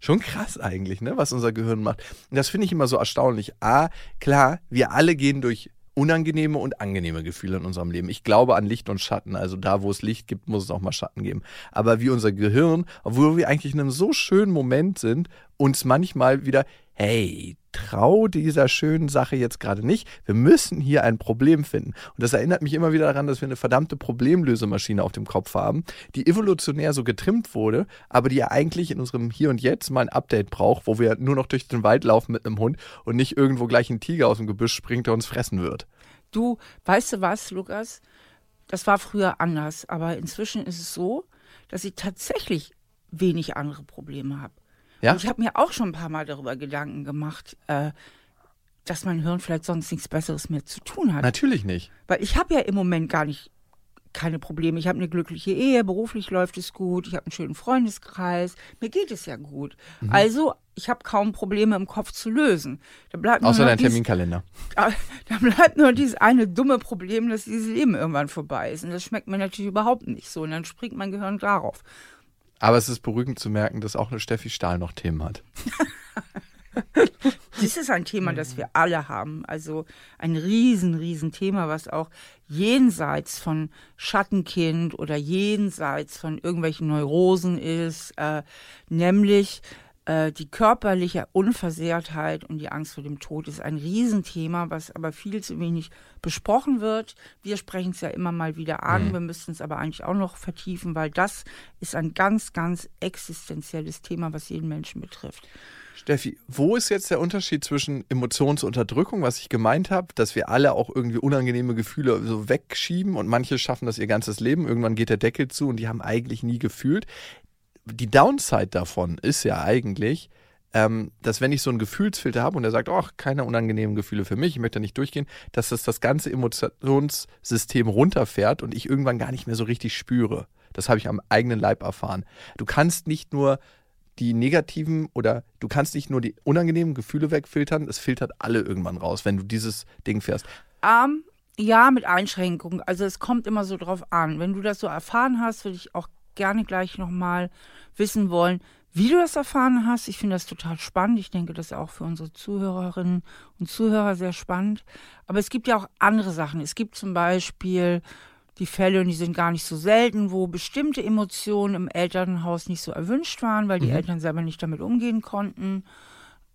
Schon krass eigentlich, ne, was unser Gehirn macht. Und das finde ich immer so erstaunlich. A, klar, wir alle gehen durch unangenehme und angenehme Gefühle in unserem Leben. Ich glaube an Licht und Schatten. Also da, wo es Licht gibt, muss es auch mal Schatten geben. Aber wie unser Gehirn, obwohl wir eigentlich in einem so schönen Moment sind, uns manchmal wieder, hey, trau dieser schönen Sache jetzt gerade nicht. Wir müssen hier ein Problem finden. Und das erinnert mich immer wieder daran, dass wir eine verdammte Problemlösemaschine auf dem Kopf haben, die evolutionär so getrimmt wurde, aber die ja eigentlich in unserem Hier und Jetzt mal ein Update braucht, wo wir nur noch durch den Wald laufen mit einem Hund und nicht irgendwo gleich ein Tiger aus dem Gebüsch springt, der uns fressen wird. Du, weißt du was, Lukas? Das war früher anders, aber inzwischen ist es so, dass ich tatsächlich wenig andere Probleme habe. Ja? Und ich habe mir auch schon ein paar Mal darüber Gedanken gemacht, äh, dass mein Hirn vielleicht sonst nichts Besseres mehr zu tun hat. Natürlich nicht. Weil ich habe ja im Moment gar nicht keine Probleme. Ich habe eine glückliche Ehe, beruflich läuft es gut, ich habe einen schönen Freundeskreis, mir geht es ja gut. Mhm. Also, ich habe kaum Probleme im Kopf zu lösen. Da bleibt Außer dein Terminkalender. Da, da bleibt nur dieses eine dumme Problem, dass dieses Leben irgendwann vorbei ist. Und das schmeckt mir natürlich überhaupt nicht so. Und dann springt mein Gehirn darauf. Aber es ist beruhigend zu merken, dass auch eine Steffi Stahl noch Themen hat. das ist ein Thema, das wir alle haben. Also ein riesen, riesen Thema, was auch jenseits von Schattenkind oder jenseits von irgendwelchen Neurosen ist, äh, nämlich äh, die körperliche Unversehrtheit und die Angst vor dem Tod ist ein Riesenthema, was aber viel zu wenig besprochen wird. Wir sprechen es ja immer mal wieder an, mhm. wir müssten es aber eigentlich auch noch vertiefen, weil das ist ein ganz, ganz existenzielles Thema, was jeden Menschen betrifft. Steffi, wo ist jetzt der Unterschied zwischen Emotionsunterdrückung, was ich gemeint habe, dass wir alle auch irgendwie unangenehme Gefühle so wegschieben und manche schaffen das ihr ganzes Leben, irgendwann geht der Deckel zu und die haben eigentlich nie gefühlt die Downside davon ist ja eigentlich, ähm, dass wenn ich so einen Gefühlsfilter habe und der sagt, ach, keine unangenehmen Gefühle für mich, ich möchte nicht durchgehen, dass das das ganze Emotionssystem runterfährt und ich irgendwann gar nicht mehr so richtig spüre. Das habe ich am eigenen Leib erfahren. Du kannst nicht nur die negativen oder du kannst nicht nur die unangenehmen Gefühle wegfiltern, es filtert alle irgendwann raus, wenn du dieses Ding fährst. Um, ja, mit Einschränkungen. Also es kommt immer so drauf an. Wenn du das so erfahren hast, würde ich auch gerne gleich nochmal wissen wollen, wie du das erfahren hast. Ich finde das total spannend. Ich denke, das ist auch für unsere Zuhörerinnen und Zuhörer sehr spannend. Aber es gibt ja auch andere Sachen. Es gibt zum Beispiel die Fälle, und die sind gar nicht so selten, wo bestimmte Emotionen im Elternhaus nicht so erwünscht waren, weil die mhm. Eltern selber nicht damit umgehen konnten.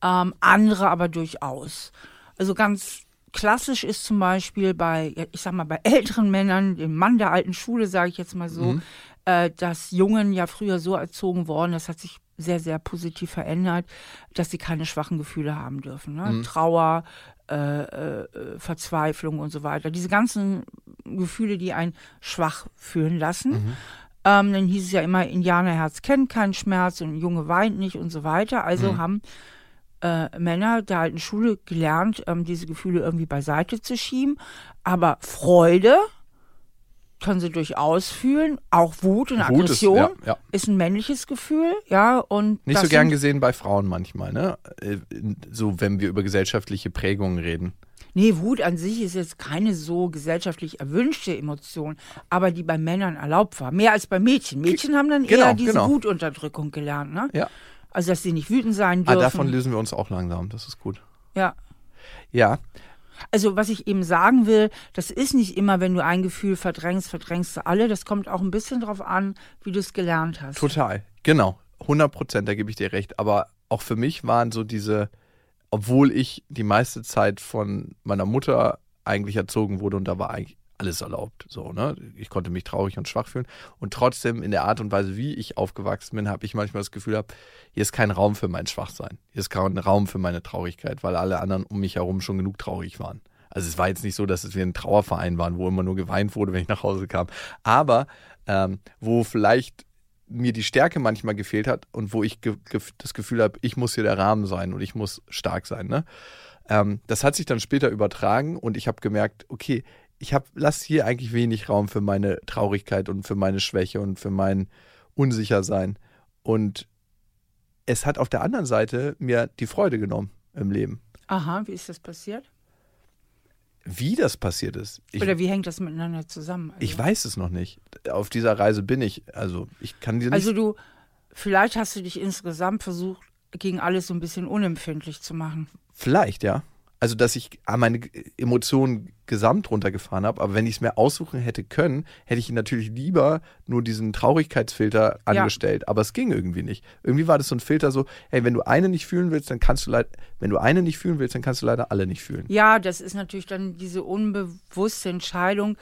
Ähm, andere aber durchaus. Also ganz klassisch ist zum Beispiel bei, ich sag mal, bei älteren Männern, dem Mann der alten Schule, sage ich jetzt mal so, mhm äh, dass Jungen ja früher so erzogen worden, das hat sich sehr, sehr positiv verändert, dass sie keine schwachen Gefühle haben dürfen. Ne? Mhm. Trauer, äh, äh, Verzweiflung und so weiter. Diese ganzen Gefühle, die einen schwach fühlen lassen. Mhm. Ähm, dann hieß es ja immer, Indianerherz kennt keinen Schmerz und Junge weint nicht und so weiter. Also mhm. haben äh, Männer der alten Schule gelernt, ähm, diese Gefühle irgendwie beiseite zu schieben. Aber Freude, können sie durchaus fühlen. Auch Wut und Wut Aggression ist, ja, ja. ist, ein männliches Gefühl, ja. Und nicht so gern gesehen bei Frauen manchmal, ne? Äh, so, wenn wir über gesellschaftliche Prägungen reden. Nee, Wut an sich ist jetzt keine so gesellschaftlich erwünschte Emotion, aber die bei Männern erlaubt war. Mehr als bei Mädchen. Mädchen haben dann genau, eher diese genau. Wutunterdrückung gelernt, ne? Ja. Also, dass sie nicht wütend sein dürfen. Ah, davon lösen wir uns auch langsam, das ist gut. Ja. Ja. Also was ich eben sagen will, das ist nicht immer, wenn du ein Gefühl verdrängst, verdrängst du alle. Das kommt auch ein bisschen drauf an, wie du es gelernt hast. Total, genau. 100 Prozent, da gebe ich dir recht. Aber auch für mich waren so diese, obwohl ich die meiste Zeit von meiner Mutter eigentlich erzogen wurde und da war eigentlich alles erlaubt. So, ne? Ich konnte mich traurig und schwach fühlen. Und trotzdem, in der Art und Weise, wie ich aufgewachsen bin, habe ich manchmal das Gefühl gehabt, hier ist kein Raum für mein Schwachsein. Hier ist kein Raum für meine Traurigkeit, weil alle anderen um mich herum schon genug traurig waren. Also es war jetzt nicht so, dass wie ein Trauerverein waren, wo immer nur geweint wurde, wenn ich nach Hause kam. Aber ähm, wo vielleicht mir die Stärke manchmal gefehlt hat und wo ich ge ge das Gefühl habe, ich muss hier der Rahmen sein und ich muss stark sein. Ne? Ähm, das hat sich dann später übertragen und ich habe gemerkt, okay, ich habe lass hier eigentlich wenig Raum für meine Traurigkeit und für meine Schwäche und für mein Unsichersein. Und es hat auf der anderen Seite mir die Freude genommen im Leben. Aha, wie ist das passiert? Wie das passiert ist. Ich, Oder wie hängt das miteinander zusammen? Also ich weiß es noch nicht. Auf dieser Reise bin ich. Also ich kann dir nicht. Also du, vielleicht hast du dich insgesamt versucht, gegen alles so ein bisschen unempfindlich zu machen. Vielleicht, ja also dass ich meine Emotionen gesamt runtergefahren habe, aber wenn ich es mir aussuchen hätte können, hätte ich natürlich lieber nur diesen Traurigkeitsfilter angestellt, ja. aber es ging irgendwie nicht. Irgendwie war das so ein Filter so, hey, wenn du eine nicht fühlen willst, dann kannst du leider, wenn du eine nicht fühlen willst, dann kannst du leider alle nicht fühlen. Ja, das ist natürlich dann diese unbewusste Entscheidung,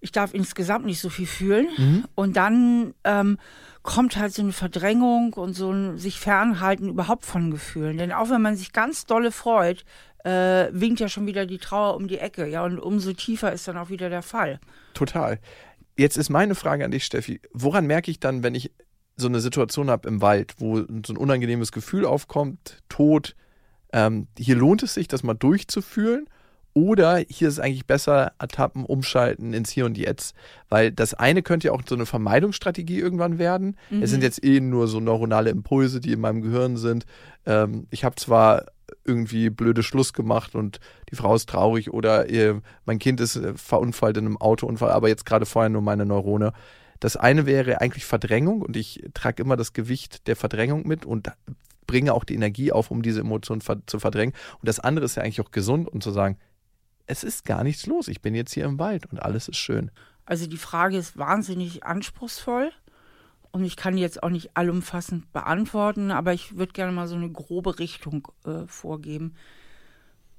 ich darf insgesamt nicht so viel fühlen mhm. und dann ähm, kommt halt so eine Verdrängung und so ein sich fernhalten überhaupt von Gefühlen. Denn auch wenn man sich ganz dolle freut, äh, winkt ja schon wieder die Trauer um die Ecke. Ja, und umso tiefer ist dann auch wieder der Fall. Total. Jetzt ist meine Frage an dich, Steffi. Woran merke ich dann, wenn ich so eine Situation habe im Wald, wo so ein unangenehmes Gefühl aufkommt, Tod, ähm, hier lohnt es sich, das mal durchzufühlen? Oder hier ist es eigentlich besser, Etappen umschalten ins Hier und Jetzt. Weil das eine könnte ja auch so eine Vermeidungsstrategie irgendwann werden. Mhm. Es sind jetzt eh nur so neuronale Impulse, die in meinem Gehirn sind. Ähm, ich habe zwar irgendwie blöde Schluss gemacht und die Frau ist traurig oder ihr, mein Kind ist äh, verunfallt in einem Autounfall, aber jetzt gerade vorher nur meine Neurone. Das eine wäre eigentlich Verdrängung und ich trage immer das Gewicht der Verdrängung mit und bringe auch die Energie auf, um diese Emotionen zu verdrängen. Und das andere ist ja eigentlich auch gesund und zu sagen, es ist gar nichts los. Ich bin jetzt hier im Wald und alles ist schön. Also die Frage ist wahnsinnig anspruchsvoll. Und ich kann jetzt auch nicht allumfassend beantworten, aber ich würde gerne mal so eine grobe Richtung äh, vorgeben.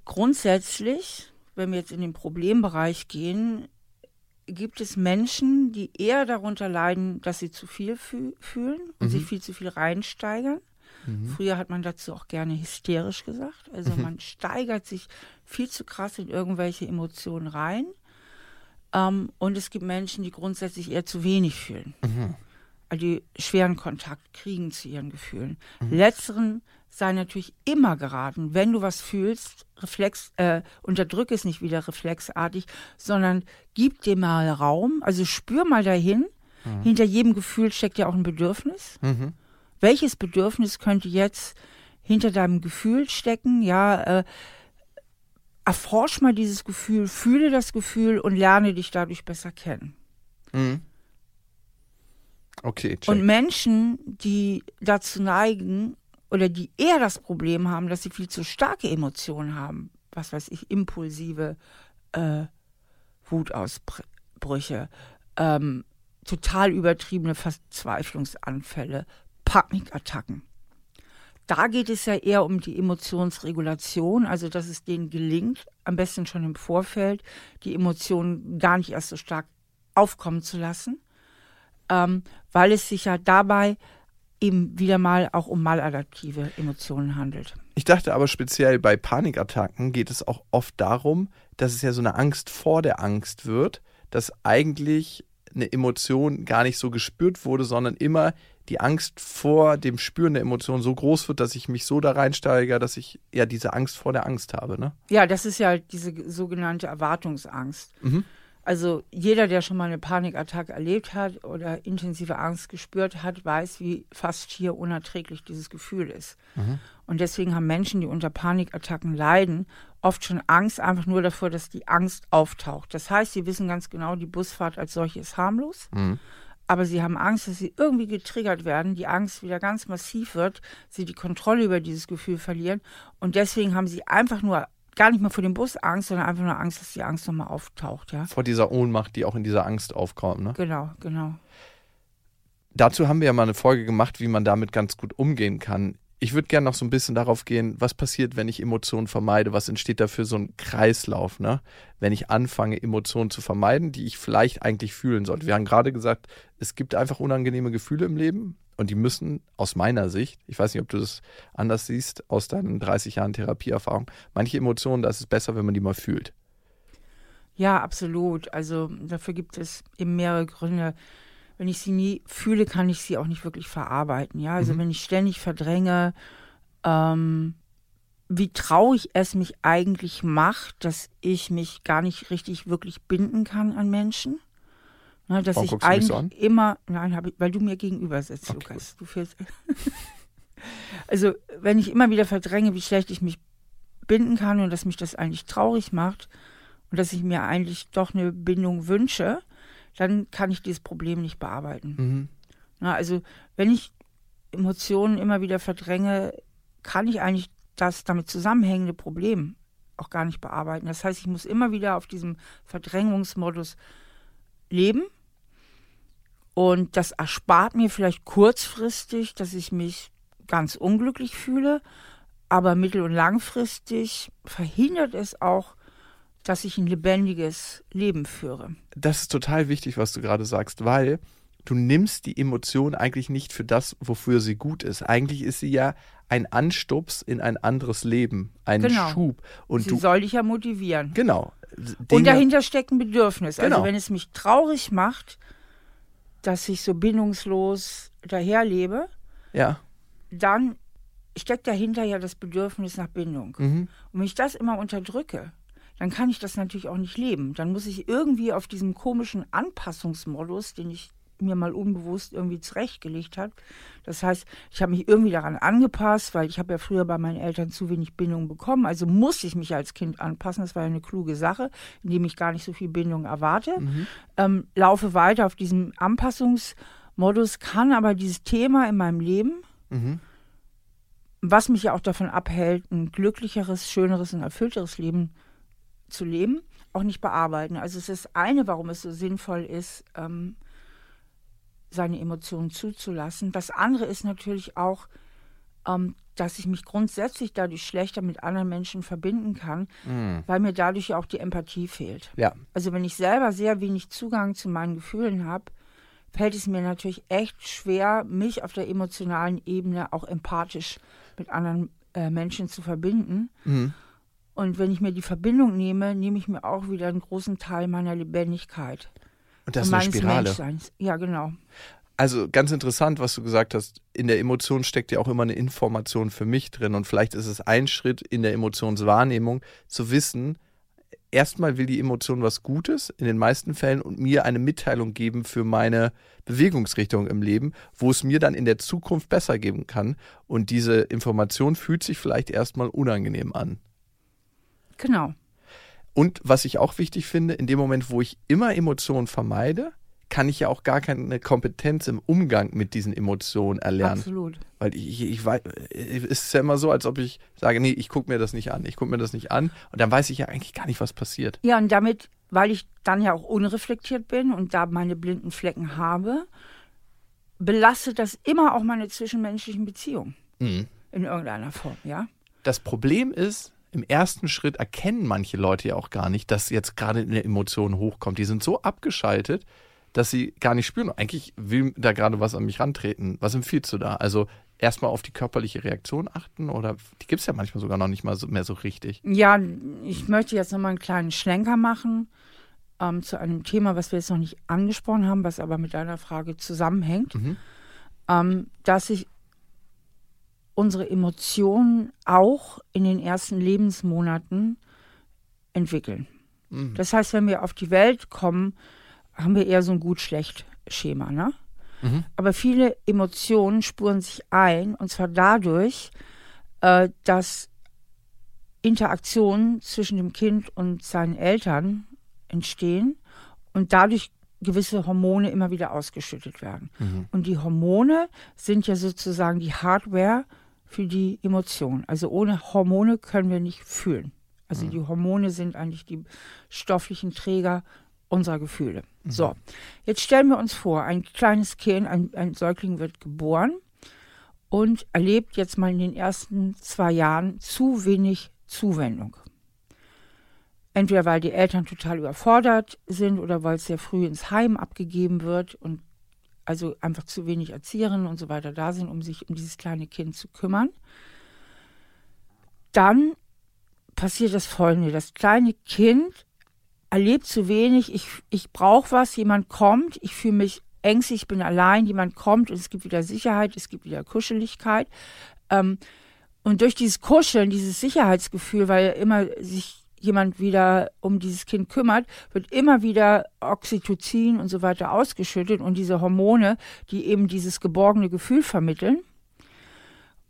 Grundsätzlich, wenn wir jetzt in den Problembereich gehen, gibt es Menschen, die eher darunter leiden, dass sie zu viel fü fühlen und mhm. sich viel zu viel reinsteigern. Mhm. Früher hat man dazu auch gerne hysterisch gesagt. Also mhm. man steigert sich viel zu krass in irgendwelche Emotionen rein. Ähm, und es gibt Menschen, die grundsätzlich eher zu wenig fühlen. Mhm die schweren Kontakt kriegen zu ihren Gefühlen. Mhm. Letzteren sei natürlich immer geraten, wenn du was fühlst, Reflex, äh, unterdrück es nicht wieder reflexartig, sondern gib dir mal Raum, also spür mal dahin. Mhm. Hinter jedem Gefühl steckt ja auch ein Bedürfnis. Mhm. Welches Bedürfnis könnte jetzt hinter deinem Gefühl stecken? Ja, äh, erforsch mal dieses Gefühl, fühle das Gefühl und lerne dich dadurch besser kennen. Mhm. Okay, check. Und Menschen, die dazu neigen oder die eher das Problem haben, dass sie viel zu starke Emotionen haben, was weiß ich, impulsive äh, Wutausbrüche, ähm, total übertriebene Verzweiflungsanfälle, Panikattacken. Da geht es ja eher um die Emotionsregulation, also dass es denen gelingt, am besten schon im Vorfeld, die Emotionen gar nicht erst so stark aufkommen zu lassen ähm, weil es sich ja dabei eben wieder mal auch um maladaptive Emotionen handelt. Ich dachte aber speziell bei Panikattacken geht es auch oft darum, dass es ja so eine Angst vor der Angst wird, dass eigentlich eine Emotion gar nicht so gespürt wurde, sondern immer die Angst vor dem Spüren der Emotion so groß wird, dass ich mich so da reinsteige, dass ich ja diese Angst vor der Angst habe. Ne? Ja, das ist ja diese sogenannte Erwartungsangst. Mhm. Also jeder, der schon mal eine Panikattacke erlebt hat oder intensive Angst gespürt hat, weiß, wie fast hier unerträglich dieses Gefühl ist. Mhm. Und deswegen haben Menschen, die unter Panikattacken leiden, oft schon Angst einfach nur davor, dass die Angst auftaucht. Das heißt, sie wissen ganz genau, die Busfahrt als solche ist harmlos. Mhm. Aber sie haben Angst, dass sie irgendwie getriggert werden, die Angst wieder ganz massiv wird, sie die Kontrolle über dieses Gefühl verlieren. Und deswegen haben sie einfach nur gar nicht mehr vor dem Bus Angst, sondern einfach nur Angst, dass die Angst nochmal auftaucht, ja. Vor dieser Ohnmacht, die auch in dieser Angst aufkommt, ne? Genau, genau. Dazu haben wir ja mal eine Folge gemacht, wie man damit ganz gut umgehen kann. ich würde gerne noch so ein bisschen darauf gehen, was passiert, wenn ich Emotionen vermeide? Was entsteht da für so ein Kreislauf, ne? Wenn ich anfange, Emotionen zu vermeiden, die ich vielleicht eigentlich fühlen sollte. Wir haben gerade gesagt, es gibt einfach unangenehme Gefühle im Leben und die müssen aus meiner Sicht, ich weiß nicht, ob du das anders siehst, aus deinen 30 Jahren Therapieerfahrung, manche Emotionen, da ist es besser, wenn man die mal fühlt. Ja, absolut. Also dafür gibt es eben mehrere Gründe wenn ich sie nie fühle, kann ich sie auch nicht wirklich verarbeiten. Ja, also mhm. wenn ich ständig verdränge, ähm, wie traurig es mich eigentlich macht, dass ich mich gar nicht richtig wirklich binden kann an Menschen. Ne, dass Warum ich eigentlich so immer, nein, ich, weil du mir gegenüber sitzt, okay. Lukas. Du fährst. also, wenn ich immer wieder verdränge, wie schlecht ich mich binden kann und dass mich das eigentlich traurig macht und dass ich mir eigentlich doch eine Bindung wünsche, dann kann ich dieses Problem nicht bearbeiten. Mhm. Na, also wenn ich Emotionen immer wieder verdränge, kann ich eigentlich das damit zusammenhängende Problem auch gar nicht bearbeiten. Das heißt, ich muss immer wieder auf diesem Verdrängungsmodus leben. Und das erspart mir vielleicht kurzfristig, dass ich mich ganz unglücklich fühle, aber mittel- und langfristig verhindert es auch, dass ich ein lebendiges Leben führe. Das ist total wichtig, was du gerade sagst, weil du nimmst die Emotion eigentlich nicht für das, wofür sie gut ist. Eigentlich ist sie ja ein Anstups in ein anderes Leben, ein genau. Schub. Und sie du, soll dich ja motivieren. Genau. Dinge, und dahinter steckt ein Bedürfnis. Also genau. Also wenn es mich traurig macht, dass ich so bindungslos daherlebe, ja. dann steckt dahinter ja das Bedürfnis nach Bindung. Mhm. Und wenn ich das immer unterdrücke, dann kann ich das natürlich auch nicht leben. Dann muss ich irgendwie auf diesem komischen Anpassungsmodus, den ich mir mal unbewusst irgendwie zurechtgelegt habe. Das heißt, ich habe mich irgendwie daran angepasst, weil ich habe ja früher bei meinen Eltern zu wenig Bindung bekommen. Also musste ich mich als Kind anpassen. Das war ja eine kluge Sache, indem ich gar nicht so viel Bindung erwarte. Mhm. Ähm, laufe weiter auf diesem Anpassungsmodus, kann aber dieses Thema in meinem Leben, mhm. was mich ja auch davon abhält, ein glücklicheres, schöneres und erfüllteres Leben zu zu leben, auch nicht bearbeiten. Also es ist eine, warum es so sinnvoll ist, ähm, seine Emotionen zuzulassen. Das andere ist natürlich auch, ähm, dass ich mich grundsätzlich dadurch schlechter mit anderen Menschen verbinden kann, mm. weil mir dadurch auch die Empathie fehlt. Ja. Also wenn ich selber sehr wenig Zugang zu meinen Gefühlen habe, fällt es mir natürlich echt schwer, mich auf der emotionalen Ebene auch empathisch mit anderen äh, Menschen zu verbinden. Mm. Und wenn ich mir die Verbindung nehme, nehme ich mir auch wieder einen großen Teil meiner Lebendigkeit. Und das ist eine Spirale. Menschseins. Ja, genau. Also ganz interessant, was du gesagt hast. In der Emotion steckt ja auch immer eine Information für mich drin. Und vielleicht ist es ein Schritt in der Emotionswahrnehmung, zu wissen, erstmal will die Emotion was Gutes in den meisten Fällen und mir eine Mitteilung geben für meine Bewegungsrichtung im Leben, wo es mir dann in der Zukunft besser geben kann. Und diese Information fühlt sich vielleicht erstmal unangenehm an. Genau. Und was ich auch wichtig finde, in dem Moment, wo ich immer Emotionen vermeide, kann ich ja auch gar keine Kompetenz im Umgang mit diesen Emotionen erlernen. Absolut. Weil ich, ich, weiß, es ist ja immer so, als ob ich sage, nee, ich gucke mir das nicht an, ich gucke mir das nicht an und dann weiß ich ja eigentlich gar nicht, was passiert. Ja, und damit, weil ich dann ja auch unreflektiert bin und da meine blinden Flecken habe, belastet das immer auch meine zwischenmenschlichen Beziehungen. Mhm. In irgendeiner Form, ja. Das Problem ist, im ersten Schritt erkennen manche Leute ja auch gar nicht, dass jetzt gerade eine Emotion hochkommt. Die sind so abgeschaltet, dass sie gar nicht spüren. Eigentlich will da gerade was an mich rantreten. Was empfiehlst du da? Also erstmal auf die körperliche Reaktion achten oder die gibt es ja manchmal sogar noch nicht mal so, mehr so richtig. Ja, ich möchte jetzt nochmal einen kleinen Schlenker machen ähm, zu einem Thema, was wir jetzt noch nicht angesprochen haben, was aber mit deiner Frage zusammenhängt. Mhm. Ähm, dass sich unsere Emotionen auch in den ersten Lebensmonaten entwickeln. Mhm. Das heißt, wenn wir auf die Welt kommen, haben wir eher so ein gut-schlecht-Schema. Ne? Mhm. Aber viele Emotionen spuren sich ein, und zwar dadurch, äh, dass Interaktionen zwischen dem Kind und seinen Eltern entstehen und dadurch gewisse Hormone immer wieder ausgeschüttet werden. Mhm. Und die Hormone sind ja sozusagen die Hardware für die Emotion. Also ohne Hormone können wir nicht fühlen. Also mhm. die Hormone sind eigentlich die stofflichen Träger unserer Gefühle. Mhm. So, jetzt stellen wir uns vor, ein kleines Kind, ein, ein Säugling wird geboren und erlebt jetzt mal in den ersten zwei Jahren zu wenig Zuwendung. Entweder weil die Eltern total überfordert sind oder weil es sehr früh ins Heim abgegeben wird und also einfach zu wenig Erzieherinnen und so weiter da sind, um sich um dieses kleine Kind zu kümmern. Dann passiert das Folgende. Das kleine Kind erlebt zu wenig, ich, ich brauche was, jemand kommt, ich fühle mich ängstlich, ich bin allein, jemand kommt und es gibt wieder Sicherheit, es gibt wieder Kuscheligkeit. Ähm, und durch dieses Kuscheln, dieses Sicherheitsgefühl, weil immer sich jemand wieder um dieses Kind kümmert, wird immer wieder Oxytocin und so weiter ausgeschüttet und diese Hormone, die eben dieses geborgene Gefühl vermitteln.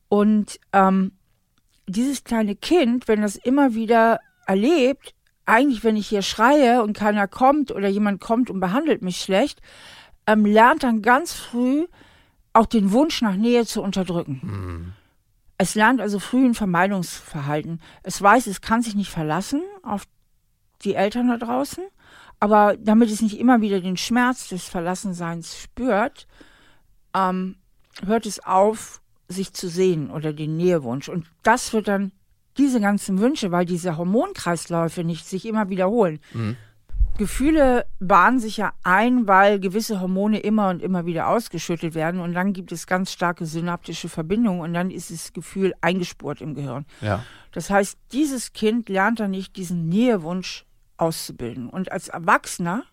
Und ähm, dieses kleine Kind, wenn das immer wieder erlebt, eigentlich, wenn ich hier schreie und keiner kommt oder jemand kommt und behandelt mich schlecht, ähm, lernt dann ganz früh auch den Wunsch nach Nähe zu unterdrücken. Mhm. Es lernt also früh ein Vermeidungsverhalten. Es weiß, es kann sich nicht verlassen auf die Eltern da draußen, aber damit es nicht immer wieder den Schmerz des Verlassenseins spürt, ähm, hört es auf, sich zu sehen oder den Nähewunsch. Und das wird dann diese ganzen Wünsche, weil diese Hormonkreisläufe nicht sich immer wiederholen. Mhm. Gefühle bahnen sich ja ein, weil gewisse Hormone immer und immer wieder ausgeschüttet werden und dann gibt es ganz starke synaptische Verbindungen und dann ist das Gefühl eingespurt im Gehirn. Ja. Das heißt, dieses Kind lernt dann nicht diesen Nähewunsch auszubilden. Und als Erwachsener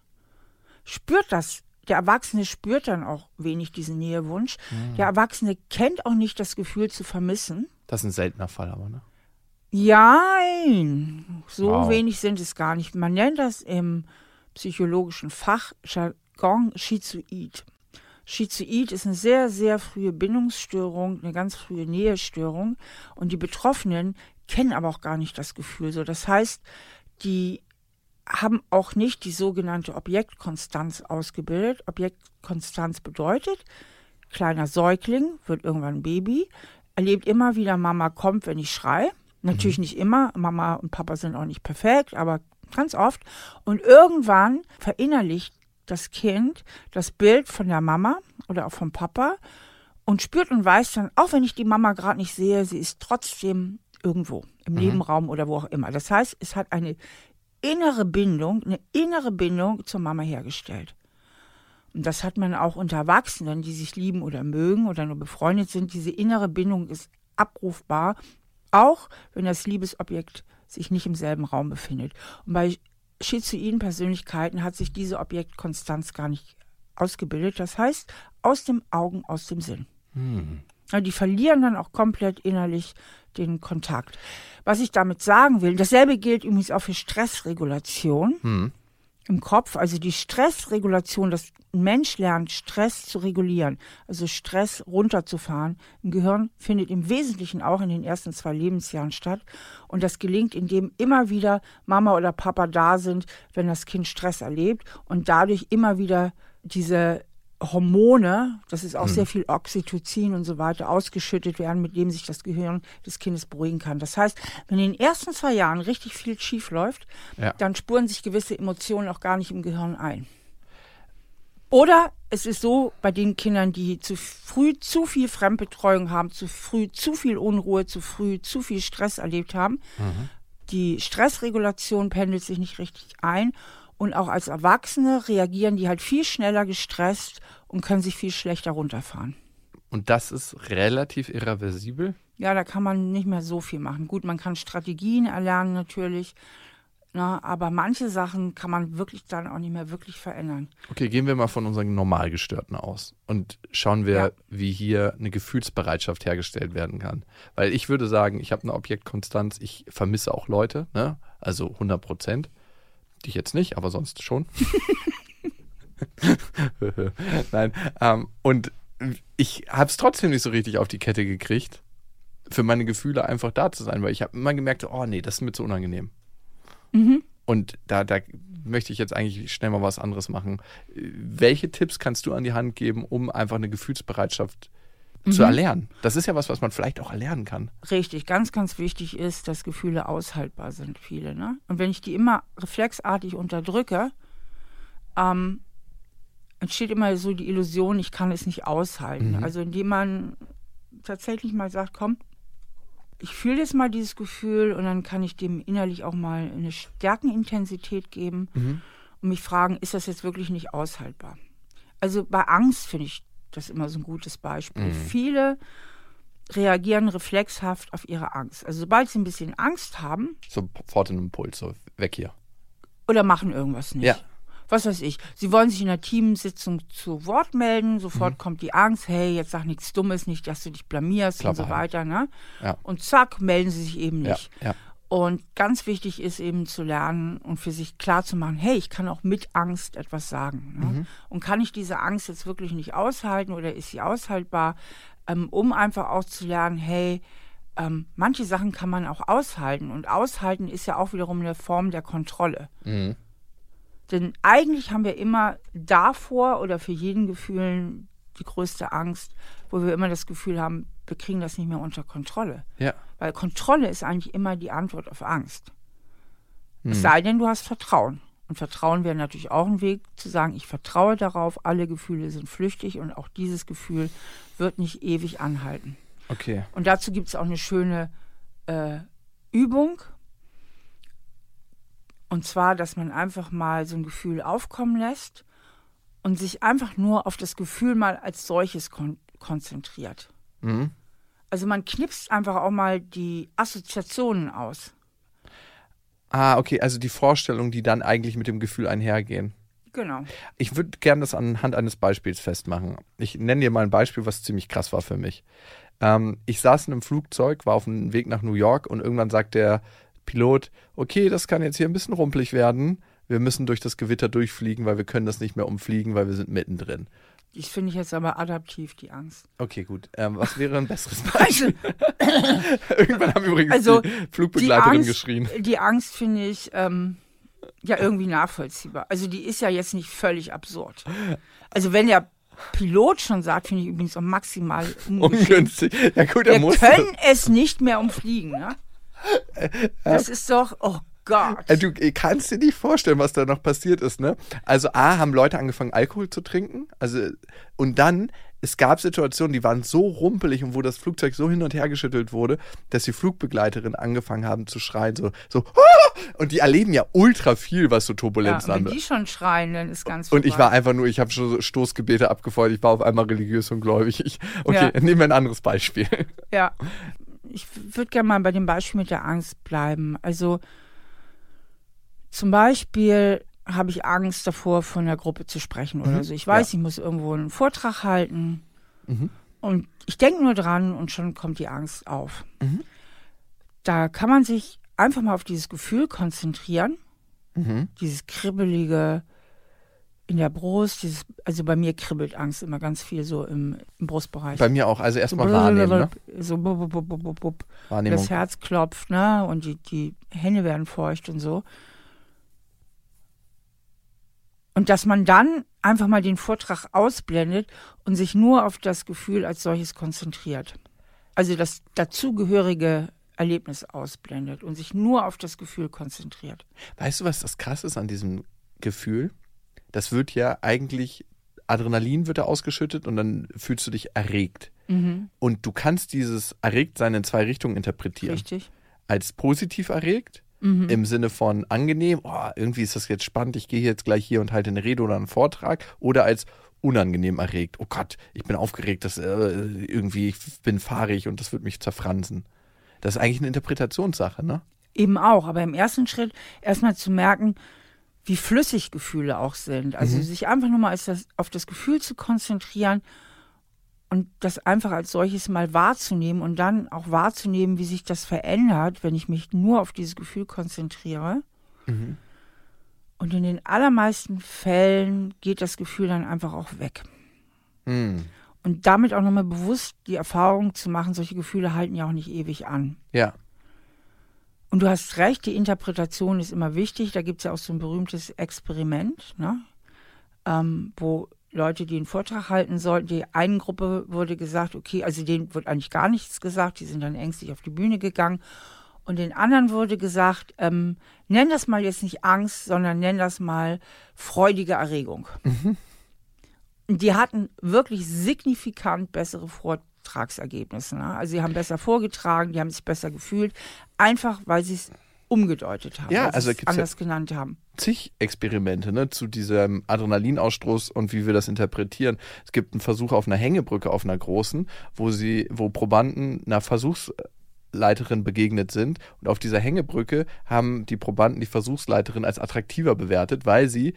spürt das, der Erwachsene spürt dann auch wenig diesen Nähewunsch. Mhm. Der Erwachsene kennt auch nicht das Gefühl zu vermissen. Das ist ein seltener Fall aber, ne? Ja, so wow. wenig sind es gar nicht. Man nennt das im psychologischen Fachjargon Schizoid. Schizoid ist eine sehr, sehr frühe Bindungsstörung, eine ganz frühe Nähestörung. Und die Betroffenen kennen aber auch gar nicht das Gefühl so. Das heißt, die haben auch nicht die sogenannte Objektkonstanz ausgebildet. Objektkonstanz bedeutet, kleiner Säugling wird irgendwann Baby, erlebt immer wieder, Mama kommt, wenn ich schreie. Natürlich mhm. nicht immer. Mama und Papa sind auch nicht perfekt, aber ganz oft. Und irgendwann verinnerlicht das Kind das Bild von der Mama oder auch vom Papa und spürt und weiß dann, auch wenn ich die Mama gerade nicht sehe, sie ist trotzdem irgendwo im mhm. Nebenraum oder wo auch immer. Das heißt, es hat eine innere Bindung, eine innere Bindung zur Mama hergestellt. Und das hat man auch unter Erwachsenen, die sich lieben oder mögen oder nur befreundet sind. Diese innere Bindung ist abrufbar auch wenn das Liebesobjekt sich nicht im selben Raum befindet. Und bei schizoiden Persönlichkeiten hat sich diese Objektkonstanz gar nicht ausgebildet. Das heißt, aus dem Augen, aus dem Sinn. Hm. Die verlieren dann auch komplett innerlich den Kontakt. Was ich damit sagen will, dasselbe gilt übrigens auch für Stressregulation. Hm im Kopf, also die Stressregulation, dass ein Mensch lernt, Stress zu regulieren, also Stress runterzufahren, im Gehirn findet im Wesentlichen auch in den ersten zwei Lebensjahren statt. Und das gelingt, indem immer wieder Mama oder Papa da sind, wenn das Kind Stress erlebt und dadurch immer wieder diese Hormone, das ist auch mhm. sehr viel Oxytocin und so weiter, ausgeschüttet werden, mit dem sich das Gehirn des Kindes beruhigen kann. Das heißt, wenn in den ersten zwei Jahren richtig viel schief läuft, ja. dann spuren sich gewisse Emotionen auch gar nicht im Gehirn ein. Oder es ist so bei den Kindern, die zu früh zu viel Fremdbetreuung haben, zu früh zu viel Unruhe, zu früh zu viel Stress erlebt haben. Mhm. Die Stressregulation pendelt sich nicht richtig ein und auch als Erwachsene reagieren die halt viel schneller gestresst und können sich viel schlechter runterfahren. Und das ist relativ irreversibel? Ja, da kann man nicht mehr so viel machen. Gut, man kann Strategien erlernen natürlich, na, ne, aber manche Sachen kann man wirklich dann auch nicht mehr wirklich verändern. Okay, gehen wir mal von unseren Normalgestörten aus und schauen wir, ja. wie hier eine Gefühlsbereitschaft hergestellt werden kann. Weil ich würde sagen, ich habe eine Objektkonstanz, ich vermisse auch Leute, ne? also 100 Prozent. Dich jetzt nicht, aber sonst schon. Nein. Ähm, und ich habe es trotzdem nicht so richtig auf die Kette gekriegt, für meine Gefühle einfach da zu sein, weil ich habe immer gemerkt, oh nee, das ist mir zu unangenehm. Mhm. Und da, da möchte ich jetzt eigentlich schnell mal was anderes machen. Welche Tipps kannst du an die Hand geben, um einfach eine Gefühlsbereitschaft mhm. zu erlernen? Das ist ja was, was man vielleicht auch erlernen kann. Richtig, ganz, ganz wichtig ist, dass Gefühle aushaltbar sind, viele. Ne? Und wenn ich die immer reflexartig unterdrücke, ähm, entsteht immer so die Illusion, ich kann es nicht aushalten. Mhm. Also indem man tatsächlich mal sagt, komm, ich fühle jetzt mal dieses Gefühl und dann kann ich dem innerlich auch mal eine Stärkenintensität geben Mhm. und mich fragen, ist das jetzt wirklich nicht aushaltbar? Also bei Angst finde ich das immer so ein gutes Beispiel. Mhm. Viele reagieren reflexhaft auf ihre Angst. Also sobald sie ein bisschen Angst haben Sofort in einem Puls, so weg hier. oder machen irgendwas nicht. Ja. Was weiß ich, sie wollen sich in einer Teamsitzung zu Wort melden, sofort Mhm. kommt die Angst, hey, jetzt sag nichts Dummes, nicht, dass du dich blamierst Klappe und so weiter. Ne? Ja. Und zack, melden sie sich eben Ja, nicht. ja. Und ganz wichtig ist eben zu lernen und für sich klar zu machen, hey, ich kann auch mit Angst etwas sagen. Ne? Mhm. Und kann ich diese Angst jetzt wirklich nicht aushalten oder ist sie aushaltbar, ähm, um einfach auch zu lernen, hey, ähm, manche Sachen kann man auch aushalten. Und aushalten ist ja auch wiederum eine Form der Kontrolle. Mhm. Denn eigentlich haben wir immer davor oder für jeden Gefühl die größte Angst, wo wir immer das Gefühl haben, wir kriegen das nicht mehr unter Kontrolle. Ja. Weil Kontrolle ist eigentlich immer die Antwort auf Angst. Mhm. Es sei denn, du hast Vertrauen. Und Vertrauen wäre natürlich auch ein Weg zu sagen, ich vertraue darauf, alle Gefühle sind flüchtig und auch dieses Gefühl wird nicht ewig anhalten. Okay. Und dazu gibt es auch eine schöne äh, Übung. Und zwar, dass man einfach mal so ein Gefühl aufkommen lässt und sich einfach nur auf das Gefühl mal als solches kon konzentriert. Mhm. Also man knipst einfach auch mal die Assoziationen aus. Ah, okay, also die Vorstellungen, die dann eigentlich mit dem Gefühl einhergehen. Genau. Ich würde gerne das anhand eines Beispiels festmachen. Ich nenne dir mal ein Beispiel, was ziemlich krass war für mich. Ähm, ich saß in einem Flugzeug, war auf dem Weg nach New York und irgendwann sagt der Pilot, okay, das kann jetzt hier ein bisschen rumpelig werden. Wir müssen durch das Gewitter durchfliegen, weil wir können das nicht mehr umfliegen, weil wir sind mittendrin. Ich finde ich jetzt aber adaptiv, die Angst. Okay, gut. Ähm, was wäre ein besseres Beispiel? Irgendwann haben übrigens Also, die die Flugbegleiterin Angst, geschrien. die Angst finde ich ähm, ja irgendwie nachvollziehbar. Also die ist ja jetzt nicht völlig absurd. Also wenn der Pilot schon sagt, finde ich übrigens auch maximal. Ungünstig. Ja gut, er Wir muss. können es nicht mehr umfliegen, ne? Das ist doch, oh Gott. Äh, Du äh, kannst dir nicht vorstellen, was da noch passiert ist, ne? Also A, haben Leute angefangen, Alkohol zu trinken. Also, und dann, es gab Situationen, die waren so rumpelig und wo das Flugzeug so hin und her geschüttelt wurde, dass die Flugbegleiterin angefangen haben zu schreien, so, so, "Ah!" und die erleben ja ultra viel, was so ja, Turbulenzen wenn anbelangt. die schon schreien, dann ist ganz Und ich vorbei. war einfach nur, ich habe schon Stoßgebete abgefeuert, ich war auf einmal religiös und gläubig. Ich, okay, Ja. nehmen wir ein anderes Beispiel. Ja, ich würde gerne mal bei dem Beispiel mit der Angst bleiben. Also zum Beispiel habe ich Angst davor, von der Gruppe zu sprechen oder Mhm. so. Ich weiß, ich muss irgendwo einen Vortrag halten Mhm. und ich denke nur dran und schon kommt die Angst auf. Mhm. Da kann man sich einfach mal auf dieses Gefühl konzentrieren, Mhm. dieses kribbelige in der Brust, dieses, also bei mir kribbelt Angst immer ganz viel so im, im Brustbereich. Bei mir auch, also erstmal wahrnehmen, ne? So bub, bub, bub. Wahrnehmung. das Herz klopft, ne? Und die, die Hände werden feucht und so. Und dass man dann einfach mal den Vortrag ausblendet und sich nur auf das Gefühl als solches konzentriert. Also das dazugehörige Erlebnis ausblendet und sich nur auf das Gefühl konzentriert. Weißt du, was das krass ist an diesem Gefühl? Das wird ja eigentlich, Adrenalin wird da ausgeschüttet und dann fühlst du dich erregt. Mhm, Und du kannst dieses Erregtsein in zwei Richtungen interpretieren. richtig. Als positiv erregt, Mhm. im Sinne von angenehm, oh, irgendwie ist das jetzt spannend, ich gehe jetzt gleich hier und halte eine Rede oder einen Vortrag. Oder als unangenehm erregt, oh Gott, ich bin aufgeregt, das, äh, irgendwie, ich bin fahrig und das wird mich zerfransen. Das ist eigentlich eine Interpretationssache, ne? Eben auch, aber im ersten Schritt erstmal zu merken, wie flüssig Gefühle auch sind. Also Mhm. sich einfach nur mal auf das Gefühl zu konzentrieren und das einfach als solches mal wahrzunehmen und dann auch wahrzunehmen, wie sich das verändert, wenn ich mich nur auf dieses Gefühl konzentriere. Mhm. Und in den allermeisten Fällen geht das Gefühl dann einfach auch weg. Hm. Und damit auch nochmal bewusst die Erfahrung zu machen, solche Gefühle halten ja auch nicht ewig an. Ja. Und du hast recht, die Interpretation ist immer wichtig. Da gibt es ja auch so ein berühmtes Experiment, ne? ähm, wo Leute, die einen Vortrag halten sollten, die einen Gruppe wurde gesagt, okay, also denen wird eigentlich gar nichts gesagt, die sind dann ängstlich auf die Bühne gegangen. Und den anderen wurde gesagt, ähm, nenn das mal jetzt nicht Angst, sondern nenn das mal freudige Erregung. Und die hatten wirklich signifikant bessere Vor Vortragsergebnissen. Ne? Also sie haben besser vorgetragen, die haben sich besser gefühlt, einfach weil sie es umgedeutet haben, Ja, also es gibt's ja- anders genannt haben. zig Experimente ne, zu diesem Adrenalinausstoß und wie wir das interpretieren. Es gibt einen Versuch auf einer Hängebrücke, auf einer großen, wo sie, wo Probanden einer Versuchsleiterin begegnet sind und auf dieser Hängebrücke haben die Probanden die Versuchsleiterin als attraktiver bewertet, weil sie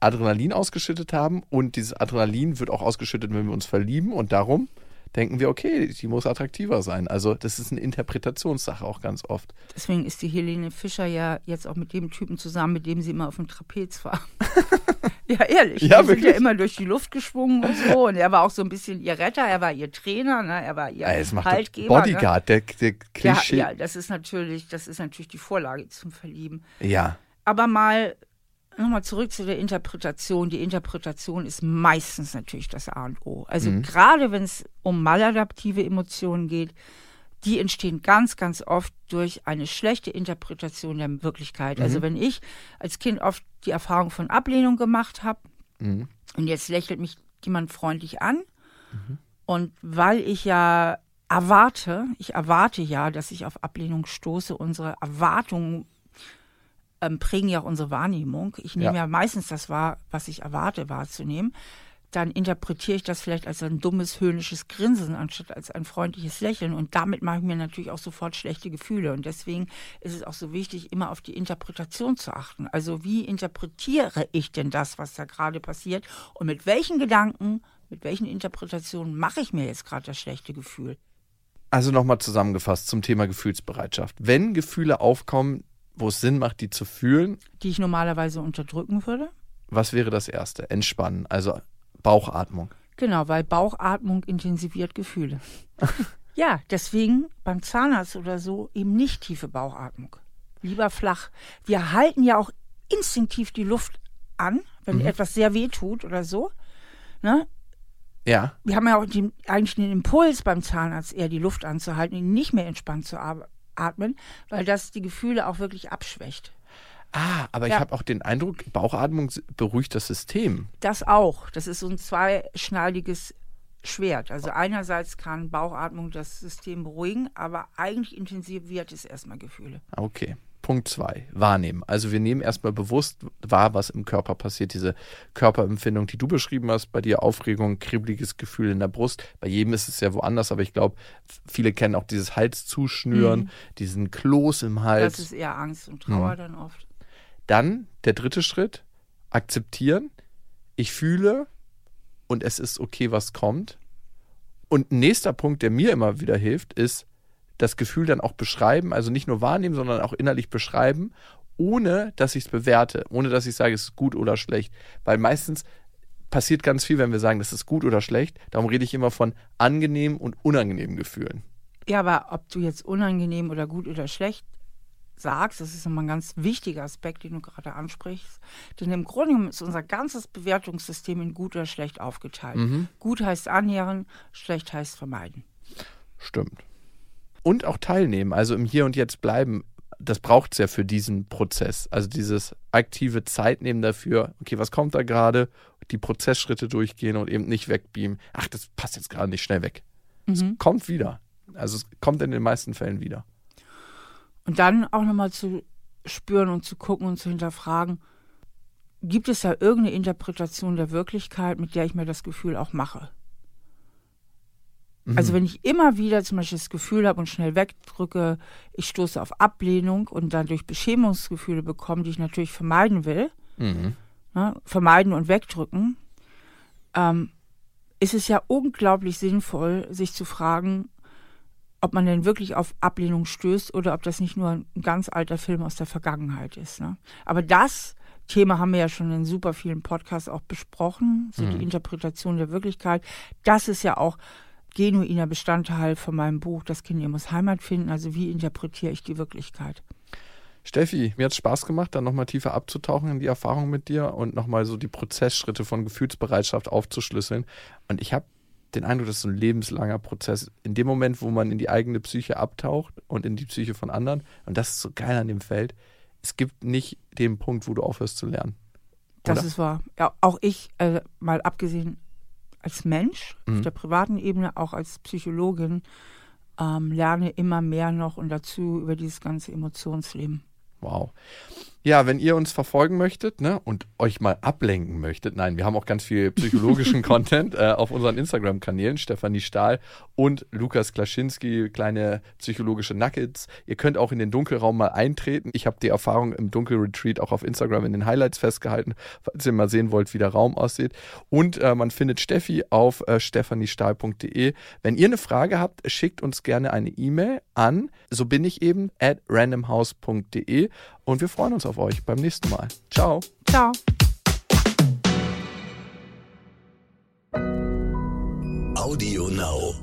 Adrenalin ausgeschüttet haben und dieses Adrenalin wird auch ausgeschüttet, wenn wir uns verlieben und darum denken wir, okay, die muss attraktiver sein. Also das ist eine Interpretationssache auch ganz oft. Deswegen ist die Helene Fischer ja jetzt auch mit dem Typen zusammen, mit dem sie immer auf dem Trapez war. ja, ehrlich. Ja, die sind ja wirklich? immer durch die Luft geschwungen und so. Und er war auch so ein bisschen ihr Retter, er war ihr Trainer, ne? er war ihr Ja, Haltgeber. Bodyguard, der, der Ne? Ja, Klischee. ja, das ist natürlich, das ist natürlich die Vorlage zum Verlieben. ja. Aber mal nochmal zurück zu der Interpretation. Die Interpretation ist meistens natürlich das A und O. Also Mhm. gerade wenn es um maladaptive Emotionen geht, die entstehen ganz, ganz oft durch eine schlechte Interpretation der Wirklichkeit. Also Mhm. wenn ich als Kind oft die Erfahrung von Ablehnung gemacht habe Mhm. und jetzt lächelt mich jemand freundlich an und weil ich ja erwarte, ich erwarte ja, dass ich auf Ablehnung stoße, unsere Erwartungen ähm, prägen ja auch unsere Wahrnehmung. Ich nehme Ja. ja. meistens das wahr, was ich erwarte wahrzunehmen. Dann interpretiere ich das vielleicht als ein dummes, höhnisches Grinsen anstatt als ein freundliches Lächeln. Und damit mache ich mir natürlich auch sofort schlechte Gefühle. Und deswegen ist es auch so wichtig, immer auf die Interpretation zu achten. Also wie interpretiere ich denn das, was da gerade passiert? Und mit welchen Gedanken, mit welchen Interpretationen mache ich mir jetzt gerade das schlechte Gefühl? Also nochmal zusammengefasst zum Thema Gefühlsbereitschaft. Wenn Gefühle aufkommen, wo es Sinn macht, die zu fühlen, Die ich normalerweise unterdrücken würde? was wäre das Erste? Entspannen, also Bauchatmung. Genau, weil Bauchatmung intensiviert Gefühle. ja, deswegen beim Zahnarzt oder so eben nicht tiefe Bauchatmung. Lieber flach. Wir halten ja auch instinktiv die Luft an, wenn etwas sehr weh tut oder so. Ne? Ja, Wir haben ja auch den, eigentlich den Impuls beim Zahnarzt eher die Luft anzuhalten, ihn nicht mehr entspannt zu ar- atmen, weil das die Gefühle auch wirklich abschwächt. Ah, aber ich Ja. habe auch den Eindruck, Bauchatmung beruhigt das System. Das auch. Das ist so ein zweischneidiges Schwert. Also einerseits kann Bauchatmung das System beruhigen, aber eigentlich intensiviert es erstmal Gefühle. Ah, Okay. Punkt zwei, wahrnehmen. Also wir nehmen erstmal bewusst wahr, was im Körper passiert. Diese Körperempfindung, die du beschrieben hast, bei dir Aufregung, kribbeliges Gefühl in der Brust. Bei jedem ist es ja woanders, aber ich glaube, viele kennen auch dieses Halszuschnüren, diesen Kloß im Hals. Das ist eher Angst und Mhm. Trauer dann oft. Dann der dritte Schritt, akzeptieren. Ich fühle und es ist okay, was kommt. Und ein nächster Punkt, der mir immer wieder hilft, ist das Gefühl dann auch beschreiben, also nicht nur wahrnehmen, sondern auch innerlich beschreiben, ohne dass ich es bewerte, ohne dass ich sage, es ist gut oder schlecht. Weil meistens passiert ganz viel, wenn wir sagen, das ist gut oder schlecht. Darum rede ich immer von angenehmen und unangenehmen Gefühlen. Ja, aber ob du jetzt unangenehm oder gut oder schlecht sagst, das ist immer ein ganz wichtiger Aspekt, den du gerade ansprichst. Denn im Grunde genommen ist unser ganzes Bewertungssystem in gut oder schlecht aufgeteilt. Gut heißt annähern, schlecht heißt vermeiden. Stimmt. Und auch teilnehmen, also im Hier und Jetzt bleiben, das braucht es ja für diesen Prozess. Also dieses aktive Zeitnehmen dafür, okay, was kommt da gerade, die Prozessschritte durchgehen und eben nicht wegbeamen. Ach, das passt jetzt gerade nicht schnell weg. Es kommt wieder. Also es kommt in den meisten Fällen wieder. Und dann auch nochmal zu spüren und zu gucken und zu hinterfragen, gibt es da irgendeine Interpretation der Wirklichkeit, mit der ich mir das Gefühl auch mache? Also wenn ich immer wieder zum Beispiel das Gefühl habe und schnell wegdrücke, ich stoße auf Ablehnung und dadurch Beschämungsgefühle bekomme, die ich natürlich vermeiden will, Mhm. ne, vermeiden und wegdrücken, ähm, ist es ja unglaublich sinnvoll, sich zu fragen, ob man denn wirklich auf Ablehnung stößt oder ob das nicht nur ein ganz alter Film aus der Vergangenheit ist. Ne? Aber das Thema haben wir ja schon in super vielen Podcasts auch besprochen, so die Interpretation der Wirklichkeit. Das ist ja auch genuiner Bestandteil von meinem Buch Das Kind muss Heimat finden. Also wie interpretiere ich die Wirklichkeit? Steffi, mir hat es Spaß gemacht, dann nochmal tiefer abzutauchen in die Erfahrung mit dir und nochmal so die Prozessschritte von Gefühlsbereitschaft aufzuschlüsseln. Und ich habe den Eindruck, das ist so ein lebenslanger Prozess. In dem Moment, wo man in die eigene Psyche abtaucht und in die Psyche von anderen, und das ist so geil an dem Feld, es gibt nicht den Punkt, wo du aufhörst zu lernen. Das Oder? ist wahr. Ja, auch ich, äh, mal abgesehen als Mensch, mhm. auf der privaten Ebene, auch als Psychologin, ähm, lerne immer mehr noch und dazu über dieses ganze Emotionsleben. Wow. Ja, wenn ihr uns verfolgen möchtet ne, und euch mal ablenken möchtet, nein, wir haben auch ganz viel psychologischen Content äh, auf unseren Instagram-Kanälen, Stefanie Stahl und Lukas Klaschinski, kleine psychologische Nuggets. Ihr könnt auch in den Dunkelraum mal eintreten. Ich habe die Erfahrung im Dunkelretreat auch auf Instagram in den Highlights festgehalten, falls ihr mal sehen wollt, wie der Raum aussieht. Und äh, man findet Steffi auf äh, stefaniestahl.de. Wenn ihr eine Frage habt, schickt uns gerne eine E-Mail an, so bin ich eben, at randomhouse.de und wir freuen uns auf euch beim nächsten Mal. Ciao. Ciao. Audio Now.